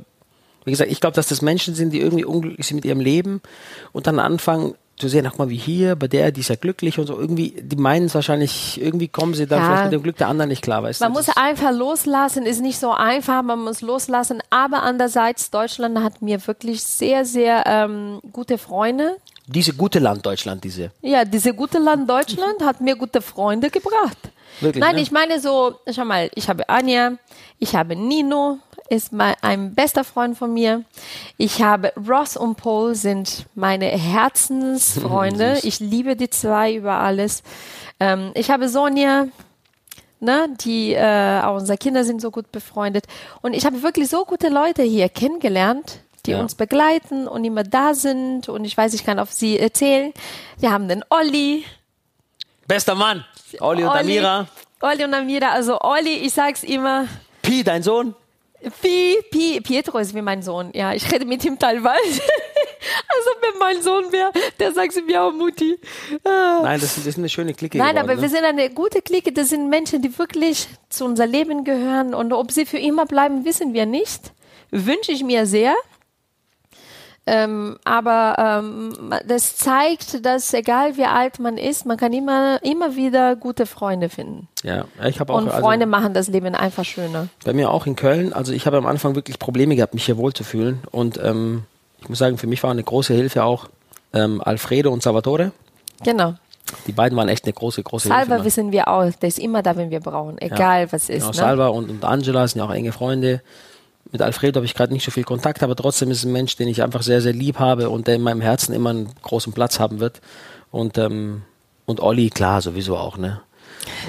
wie gesagt, ich glaube, dass das Menschen sind, die irgendwie unglücklich sind mit ihrem Leben und dann anfangen zu sehen, ach mal, wie hier, bei der, die ist ja glücklich und so. Irgendwie, die meinen es wahrscheinlich, irgendwie kommen sie dann Ja. vielleicht mit dem Glück der anderen nicht klar, weißt Man du? muss einfach loslassen, ist nicht so einfach, man muss loslassen. Aber andererseits, Deutschland hat mir wirklich sehr, sehr ähm, gute Freunde. diese gute Land Deutschland, diese. Ja, diese gute Land Deutschland hat mir gute Freunde gebracht. Wirklich, Nein, ne? ich meine so, schau mal, ich habe Anja, ich habe Nino, ist mein, ein bester Freund von mir. Ich habe Ross und Paul sind meine Herzensfreunde. [laughs] Ich liebe die zwei über alles. Ähm, ich habe Sonja, ne, die äh, auch unsere Kinder sind so gut befreundet. Und ich habe wirklich so gute Leute hier kennengelernt, die Ja. uns begleiten und immer da sind. Und ich weiß, ich kann auf sie erzählen. Wir haben den Olli, Bester Mann! Olli und Amira. Olli und Amira, also Olli, ich sag's immer, Pi, dein Sohn. Pi, Pi, Pietro ist wie mein Sohn. Ja, ich rede mit ihm teilweise. [laughs] also wenn mein Sohn wäre, der sagt zu mir auch Mutti. Ah. Nein, das, das ist eine schöne Clique Nein, geworden, aber ne? wir sind eine gute Clique. Das sind Menschen, die wirklich zu unser Leben gehören. Und ob sie für immer bleiben, wissen wir nicht. Wünsche ich mir sehr. Ähm, aber ähm, das zeigt, dass egal wie alt man ist, man kann immer, immer wieder gute Freunde finden. Ja, ich habe auch Und also, Freunde machen das Leben einfach schöner. bei mir auch in Köln. Also ich habe am Anfang wirklich Probleme gehabt, mich hier wohlzufühlen. Und ähm, ich muss sagen, für mich war eine große Hilfe auch ähm, Alfredo und Salvatore. Genau. Die beiden waren echt eine große, große Salva Hilfe. wissen wir auch, der ist immer da, wenn wir brauchen, egal was ist. Genau, ne? Salva und, und Angela sind ja auch enge Freunde. Mit Alfredo habe ich gerade nicht so viel Kontakt, aber trotzdem ist es ein Mensch, den ich einfach sehr, sehr lieb habe und der in meinem Herzen immer einen großen Platz haben wird. Und, ähm, und Olli, klar, sowieso auch, ne?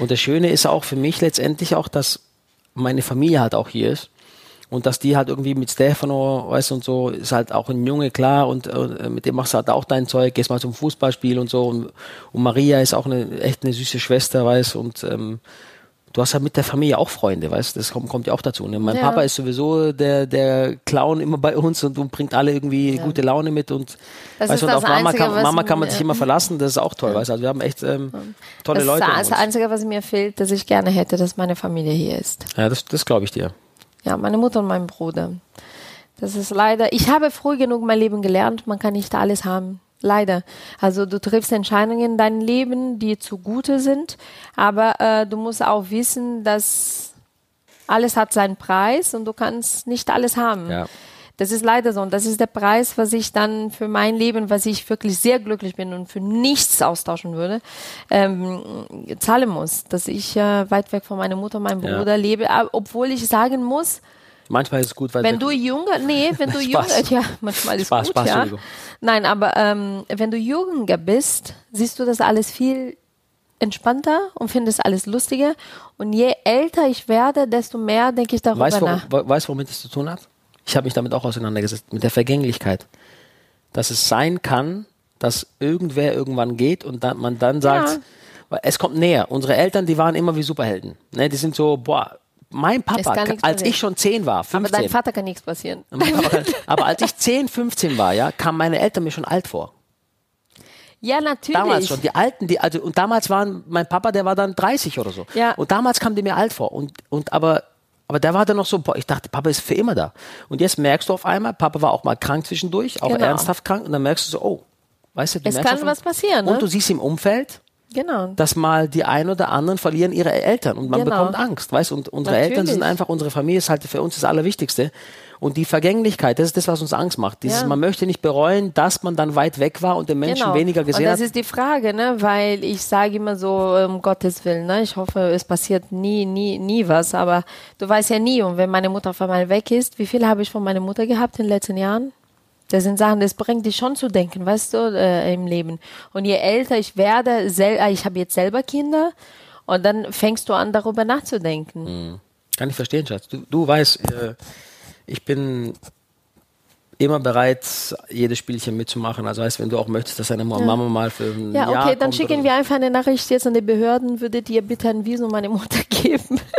Und das Schöne ist auch für mich letztendlich auch, dass meine Familie halt auch hier ist. Und dass die halt irgendwie mit Stefano, weißt du, und so, ist halt auch ein Junge, klar, und äh, mit dem machst du halt auch dein Zeug, gehst mal zum Fußballspiel und so. Und, und Maria ist auch eine echt eine süße Schwester, weißt und ähm, du hast halt mit der Familie auch Freunde, weißt das kommt, kommt ja auch dazu. Ne? Mein Ja. Papa ist sowieso der, der Clown immer bei uns und, und bringt alle irgendwie Ja. gute Laune mit und, Das weißt, ist und das auf Mama, Einzige, kann, Mama kann man sich immer verlassen, das ist auch toll, weißt du. Also wir haben echt ähm, tolle Das Leute. ist um das. Einzige, was mir fehlt, dass ich gerne hätte, dass meine Familie hier ist. Ja, das, das glaube ich dir. Ja, meine Mutter und mein Bruder. Das ist leider, ich habe früh genug mein Leben gelernt, man kann nicht alles haben. Leider. Also du triffst Entscheidungen in deinem Leben, die zugute sind, aber äh, du musst auch wissen, dass alles hat seinen Preis und du kannst nicht alles haben. Ja. Das ist leider so und das ist der Preis, was ich dann für mein Leben, was ich wirklich sehr glücklich bin und für nichts austauschen würde, ähm, zahlen muss, dass ich äh, weit weg von meiner Mutter und meinem Ja. Bruder lebe, aber obwohl ich sagen muss, Manchmal ist es gut, weil wenn du jünger, nee, wenn du [laughs] jünger, ja, manchmal ist Spaß, gut, Spaß, ja. Nein, aber ähm, wenn du jünger bist, siehst du das alles viel entspannter und findest alles lustiger. Und je älter ich werde, desto mehr denke ich darüber weißt du, nach. we- weißt, womit es zu tun hat? Ich habe mich damit auch auseinandergesetzt, mit der Vergänglichkeit. Dass es sein kann, dass irgendwer irgendwann geht und dann, man dann sagt, Ja. es kommt näher. Unsere Eltern, die waren immer wie Superhelden. Ne, die sind so, boah, mein Papa, als passieren. ich schon 10 war, Aber 15, deinem Vater kann nichts passieren. aber, aber als ich 10, 15 war, ja, kamen meine Eltern mir schon alt vor. Ja, natürlich. Damals schon. Die Alten, die, also, und damals waren, mein Papa, der war dann 30 oder so. Ja. Und damals kam die mir alt vor. Und, und aber, aber der war dann noch so, boah, ich dachte, Papa ist für immer da. Und jetzt merkst du auf einmal, Papa war auch mal krank zwischendurch, auch Genau. ernsthaft krank. Und dann merkst du so, oh, weißt du, du Es merkst kann was passieren, ne? Und du siehst im Umfeld, Genau. dass mal die ein oder anderen verlieren ihre Eltern und man Genau. bekommt Angst, weißt? Und unsere Natürlich. Eltern sind einfach, unsere Familie ist halt für uns das Allerwichtigste. Und die Vergänglichkeit, das ist das, was uns Angst macht. Dieses, Ja. Man möchte nicht bereuen, dass man dann weit weg war und den Menschen weniger gesehen Genau. Und das hat. ist die Frage, ne? weil ich sage immer so, um Gottes Willen, ne? ich hoffe, es passiert nie, nie, nie was, aber du weißt ja nie, und wenn meine Mutter auf einmal weg ist, wie viel habe ich von meiner Mutter gehabt in den letzten Jahren? Das sind Sachen, das bringt dich schon zu denken, weißt du, äh, im Leben. Und je älter ich werde, sel äh, ich habe jetzt selber Kinder, und dann fängst du an, darüber nachzudenken. Kann ich verstehen, Schatz. Du, du weißt, äh, ich bin immer bereit, jedes Spielchen mitzumachen. Also heißt, wenn du auch möchtest, dass deine Mama mal für ein Ja, Jahr okay, dann kommt schicken wir einfach eine Nachricht jetzt an die Behörden, würdet ihr bitte ein Visum meine Mutter geben? [laughs]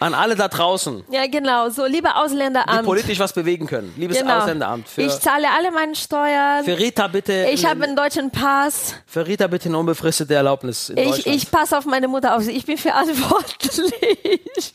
An alle da draußen, Ja, genau. So, lieber die Ausländeramt. politisch was bewegen können. Liebes genau. Ausländeramt, für, ich zahle alle meine Steuern. für Rita bitte, ich habe einen deutschen Pass. für Rita bitte eine unbefristete Erlaubnis Ich, ich passe auf meine Mutter auf. Ich bin verantwortlich.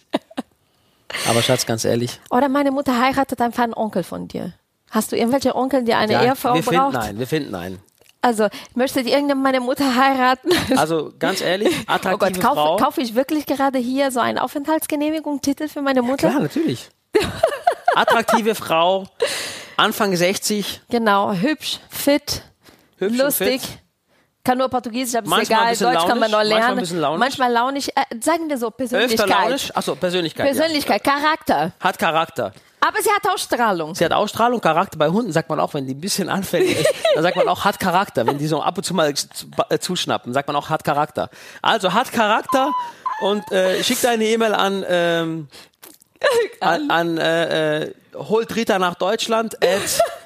Aber Schatz, ganz ehrlich, Oder meine Mutter heiratet einfach einen Onkel von dir. Hast du irgendwelche Onkel, die eine ja, Ehefrau wir braucht? finden einen, wir finden einen. Also, möchtet ihr irgendwann meine Mutter heiraten? Also ganz ehrlich, [laughs] Oh attraktive Gott, kaufe Frau. kaufe ich wirklich gerade hier so einen Aufenthaltsgenehmigung, Titel für meine Mutter? Klar, natürlich. [laughs] attraktive Frau, Anfang 60, Genau, hübsch, fit, hübsch lustig. fit. Kann nur Portugiesisch, aber ist Manchmal egal. Deutsch kann man launisch, manchmal lernen. ein bisschen launisch. Manchmal launisch. Äh, sagen wir so, Öfter Persönlichkeit. launisch. Achso, Persönlichkeit. Persönlichkeit, Charakter. Ja. Hat Charakter. Aber sie hat Ausstrahlung. Sie hat Ausstrahlung, Charakter. Bei Hunden sagt man auch, wenn die ein bisschen anfällig ist, dann sagt man auch, hat Charakter. Wenn die so ab und zu mal äh, zuschnappen, sagt man auch, hat Charakter. Also hat Charakter und äh, schickt eine E-Mail an, ähm, [laughs] an, an äh, äh, holt Rita nach Deutschland at [laughs]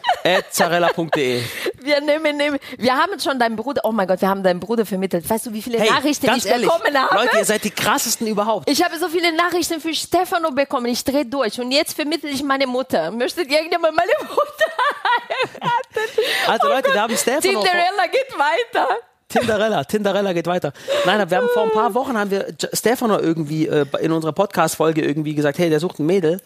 zarella.de. Wir nehmen, nehmen, wir haben schon deinen Bruder, oh mein Gott, wir haben deinen Bruder vermittelt. Weißt du, wie viele Hey, Nachrichten ich ehrlich, bekommen habe? Leute, ihr seid die krassesten überhaupt. ich habe so viele Nachrichten für Stefano bekommen. Ich drehe durch. Und jetzt vermittle ich meine Mutter. Möchtet ihr irgendjemand meine Mutter heiraten? Also Leute, wir haben Stefano. Cinderella geht weiter. Tinderella, Tinderella geht weiter. Nein, wir haben vor ein paar Wochen haben wir Stefano irgendwie äh, in unserer Podcast-Folge irgendwie gesagt, hey, der sucht ein Mädel.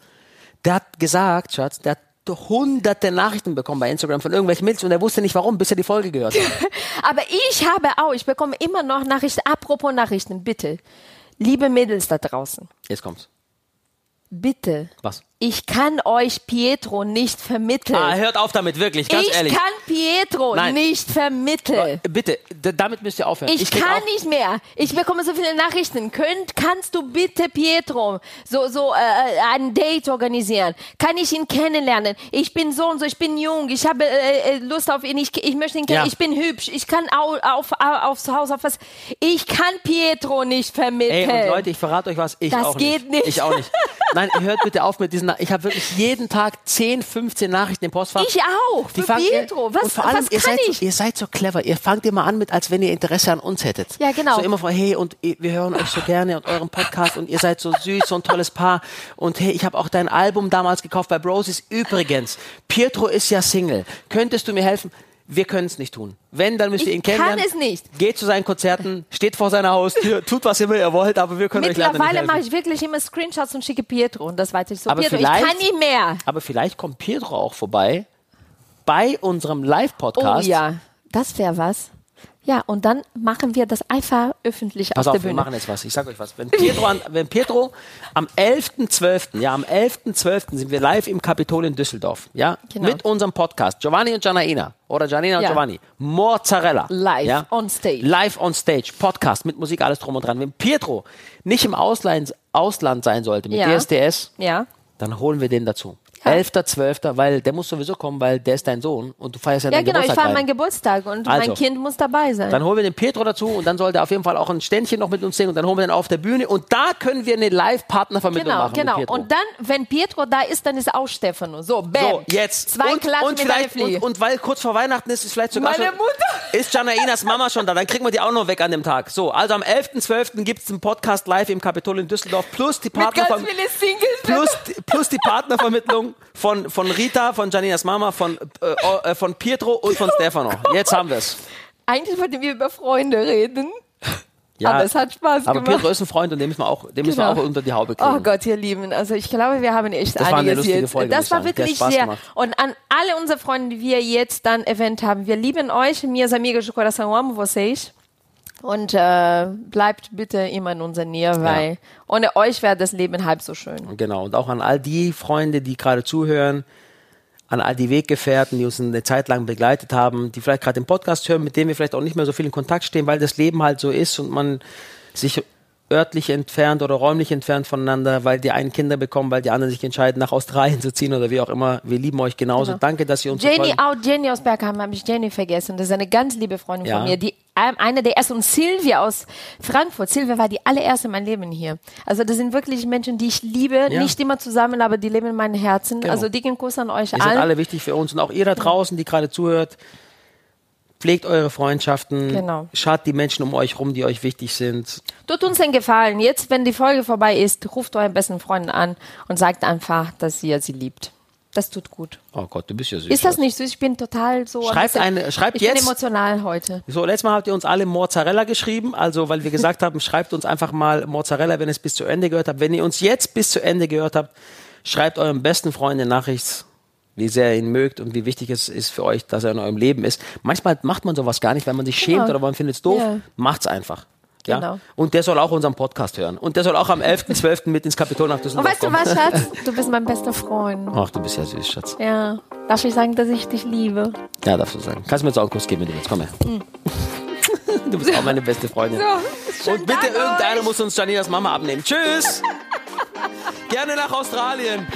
Der hat gesagt, Schatz, der hat hunderte Nachrichten bekommen bei Instagram von irgendwelchen Mädels und er wusste nicht warum, bis er die Folge gehört hat. [laughs] Aber ich habe auch, ich bekomme immer noch Nachrichten. Apropos Nachrichten, bitte. Liebe Mädels da draußen, Jetzt kommt's. Bitte. Was? Ich kann euch Pietro nicht vermitteln. Ah, hört auf damit, wirklich, ganz ich ehrlich. kann Pietro Nein. nicht vermitteln. Bitte, damit müsst ihr aufhören. Ich, krieg kann nicht mehr. Ich bekomme so viele Nachrichten. Könnt, kannst du bitte Pietro so so äh, ein Date organisieren? Kann ich ihn kennenlernen? Ich bin so und so. Ich bin jung. Ich habe äh, äh, Lust auf ihn. Ich, ich möchte ihn kennen. Ja. Ich bin hübsch. Ich kann au, auf, auf, aufs Haus auf was. Ich kann Pietro nicht vermitteln. Ey, und Leute, ich verrate euch was, ich Das auch geht nicht. nicht. Ich auch nicht. [laughs] nein, hört bitte auf mit diesen. Na- Ich habe wirklich jeden Tag 10, 15 Nachrichten im Postfach. Ich auch, für Die fangen- Pietro. Was- und vor allem, was ihr, seid? So, ihr seid so clever. Ihr fangt immer an mit, als wenn ihr Interesse an uns hättet. Ja, genau. So immer vor, hey, und wir hören euch so gerne und euren Podcast und ihr seid so süß, so ein tolles Paar. Und hey, ich habe auch dein Album damals gekauft bei Brosies. Übrigens, Pietro ist ja Single. Könntest du mir helfen? Wir können es nicht tun. Wenn, dann müsst ihr Ich ihn kennenlernen. kann es nicht. Geht zu seinen Konzerten, steht vor seiner Haustür, [laughs] tut was immer ihr wollt, aber wir können euch leider nicht Mittlerweile mache ich wirklich immer Screenshots und schicke Pietro und das weiß ich so. Aber Pietro, ich kann nicht mehr. Aber vielleicht kommt Pietro auch vorbei bei unserem Oh Live-Podcast. ja, das wäre was. Ja, und dann machen wir das einfach öffentlich Pass auf auf, der wir Bühne. machen jetzt was. Ich sag euch was. Wenn Pietro, an, wenn Pietro am 11.12., ja, am 11.12. sind wir live im Kapitol in Düsseldorf, ja, Genau. mit unserem Podcast. Giovanni und Giannaina oder Giannina und Ja. Giovanni. Mozzarella. Live ja? on stage. Live on stage. Podcast mit Musik, alles drum und dran. Wenn Pietro nicht im Ausland, Ausland sein sollte mit Ja. DSDS, Ja. dann holen wir den dazu. Ja. 11.12., weil der muss sowieso kommen, weil der ist dein Sohn und du feierst ja, Ja, deinen genau, ich Geburtstag. feiere rein. meinen Geburtstag und Also. mein Kind muss dabei sein. Dann holen wir den Pietro dazu und dann soll der auf jeden Fall auch ein Ständchen noch mit uns singen und dann holen wir den auf der Bühne und da können wir eine Live-Partnervermittlung Genau, machen genau. Pietro. Und dann, wenn Pietro da ist, dann ist auch Stefano. So, bam. so, jetzt. Zwei und, Klatschen und, mit vielleicht, und, und weil kurz vor Weihnachten ist, ist vielleicht sogar Meine schon, Mutter. ist Janainas Mama schon da, dann kriegen wir die auch noch weg an dem Tag. So, also am 11.12. gibt es einen Podcast live im Kapitol in Düsseldorf plus die Partnervermittlung. Plus, plus die Partnervermittlung von, von Rita, von Janinas Mama, von, äh, äh, von Pietro und von Stefano. Jetzt haben wir es. Eigentlich wollten wir über Freunde reden. aber es hat Spaß aber gemacht. Pietro ist ein Freund und den müssen wir auch, den müssen wir Genau. auch unter die Haube kriegen. Oh Gott, ihr Lieben, also ich glaube, wir haben echt Das war eine einiges lustige jetzt. Folge, das war wirklich sehr. gemacht. Und an alle unsere Freunde, die wir jetzt dann erwähnt haben, wir lieben euch. Meus amigos de coração amo vocês. Und äh, bleibt bitte immer in unserer Nähe, weil ohne euch wäre das Leben halb so schön. Genau, und auch an all die Freunde, die gerade zuhören, an all die Weggefährten, die uns eine Zeit lang begleitet haben, die vielleicht gerade den Podcast hören, mit denen wir vielleicht auch nicht mehr so viel in Kontakt stehen, weil das Leben halt so ist und man sich örtlich entfernt oder räumlich entfernt voneinander, weil die einen Kinder bekommen, weil die anderen sich entscheiden, nach Australien zu ziehen oder wie auch immer. Wir lieben euch genauso. Genau. Danke, dass ihr uns so Jenny, folgen. auch Jenny aus Bergheim habe ich Jenny vergessen. Das ist eine ganz liebe Freundin Ja. von mir, die ähm, eine der ersten und Silvia aus Frankfurt. Silvia war die allererste in meinem Leben hier. Also das sind wirklich Menschen, die ich liebe, Ja. nicht immer zusammen, aber die leben in meinem Herzen. Genau. Also dicken Kuss an euch seid allen. alle wichtig für uns und auch ihr da draußen, die gerade zuhört. Pflegt eure Freundschaften. Genau. Schaut die Menschen um euch rum, die euch wichtig sind. Tut uns einen Gefallen. Jetzt, wenn die Folge vorbei ist, ruft euren besten Freunden an und sagt einfach, dass ihr sie liebt. Das tut gut. Oh Gott, du bist ja süß. Ist das nicht süß? Ich bin total so. Schreibt ein bisschen- eine- schreibt ich jetzt- bin emotional heute. So, letztes Mal habt ihr uns alle Mozzarella geschrieben, also weil wir gesagt haben, schreibt uns einfach mal Mozzarella, wenn ihr es bis zu Ende gehört habt. Wenn ihr uns jetzt bis zu Ende gehört habt, schreibt eurem besten Freund eine Nachricht, wie sehr ihr ihn mögt und wie wichtig es ist für euch, dass er in eurem Leben ist. Manchmal macht man sowas gar nicht, weil man sich schämt Genau. oder man findet es doof. Ja. Macht's einfach. Ja? Genau. Und der soll auch unseren Podcast hören. Und der soll auch am 11.12. mit ins Kapitol nach Und Düsseldorf weißt du was, Schatz? [laughs] Du bist mein bester Freund. Ach, du bist ja süß, Schatz. Ja. Darf ich sagen, dass ich dich liebe? Ja, darfst du sagen. Kannst du mir jetzt auch einen Kuss geben, wenn du willst. Komm her. [laughs] Du bist auch meine beste Freundin. Und bitte irgendeiner muss uns Janinas Mama abnehmen. Tschüss! [laughs] Gerne nach Australien.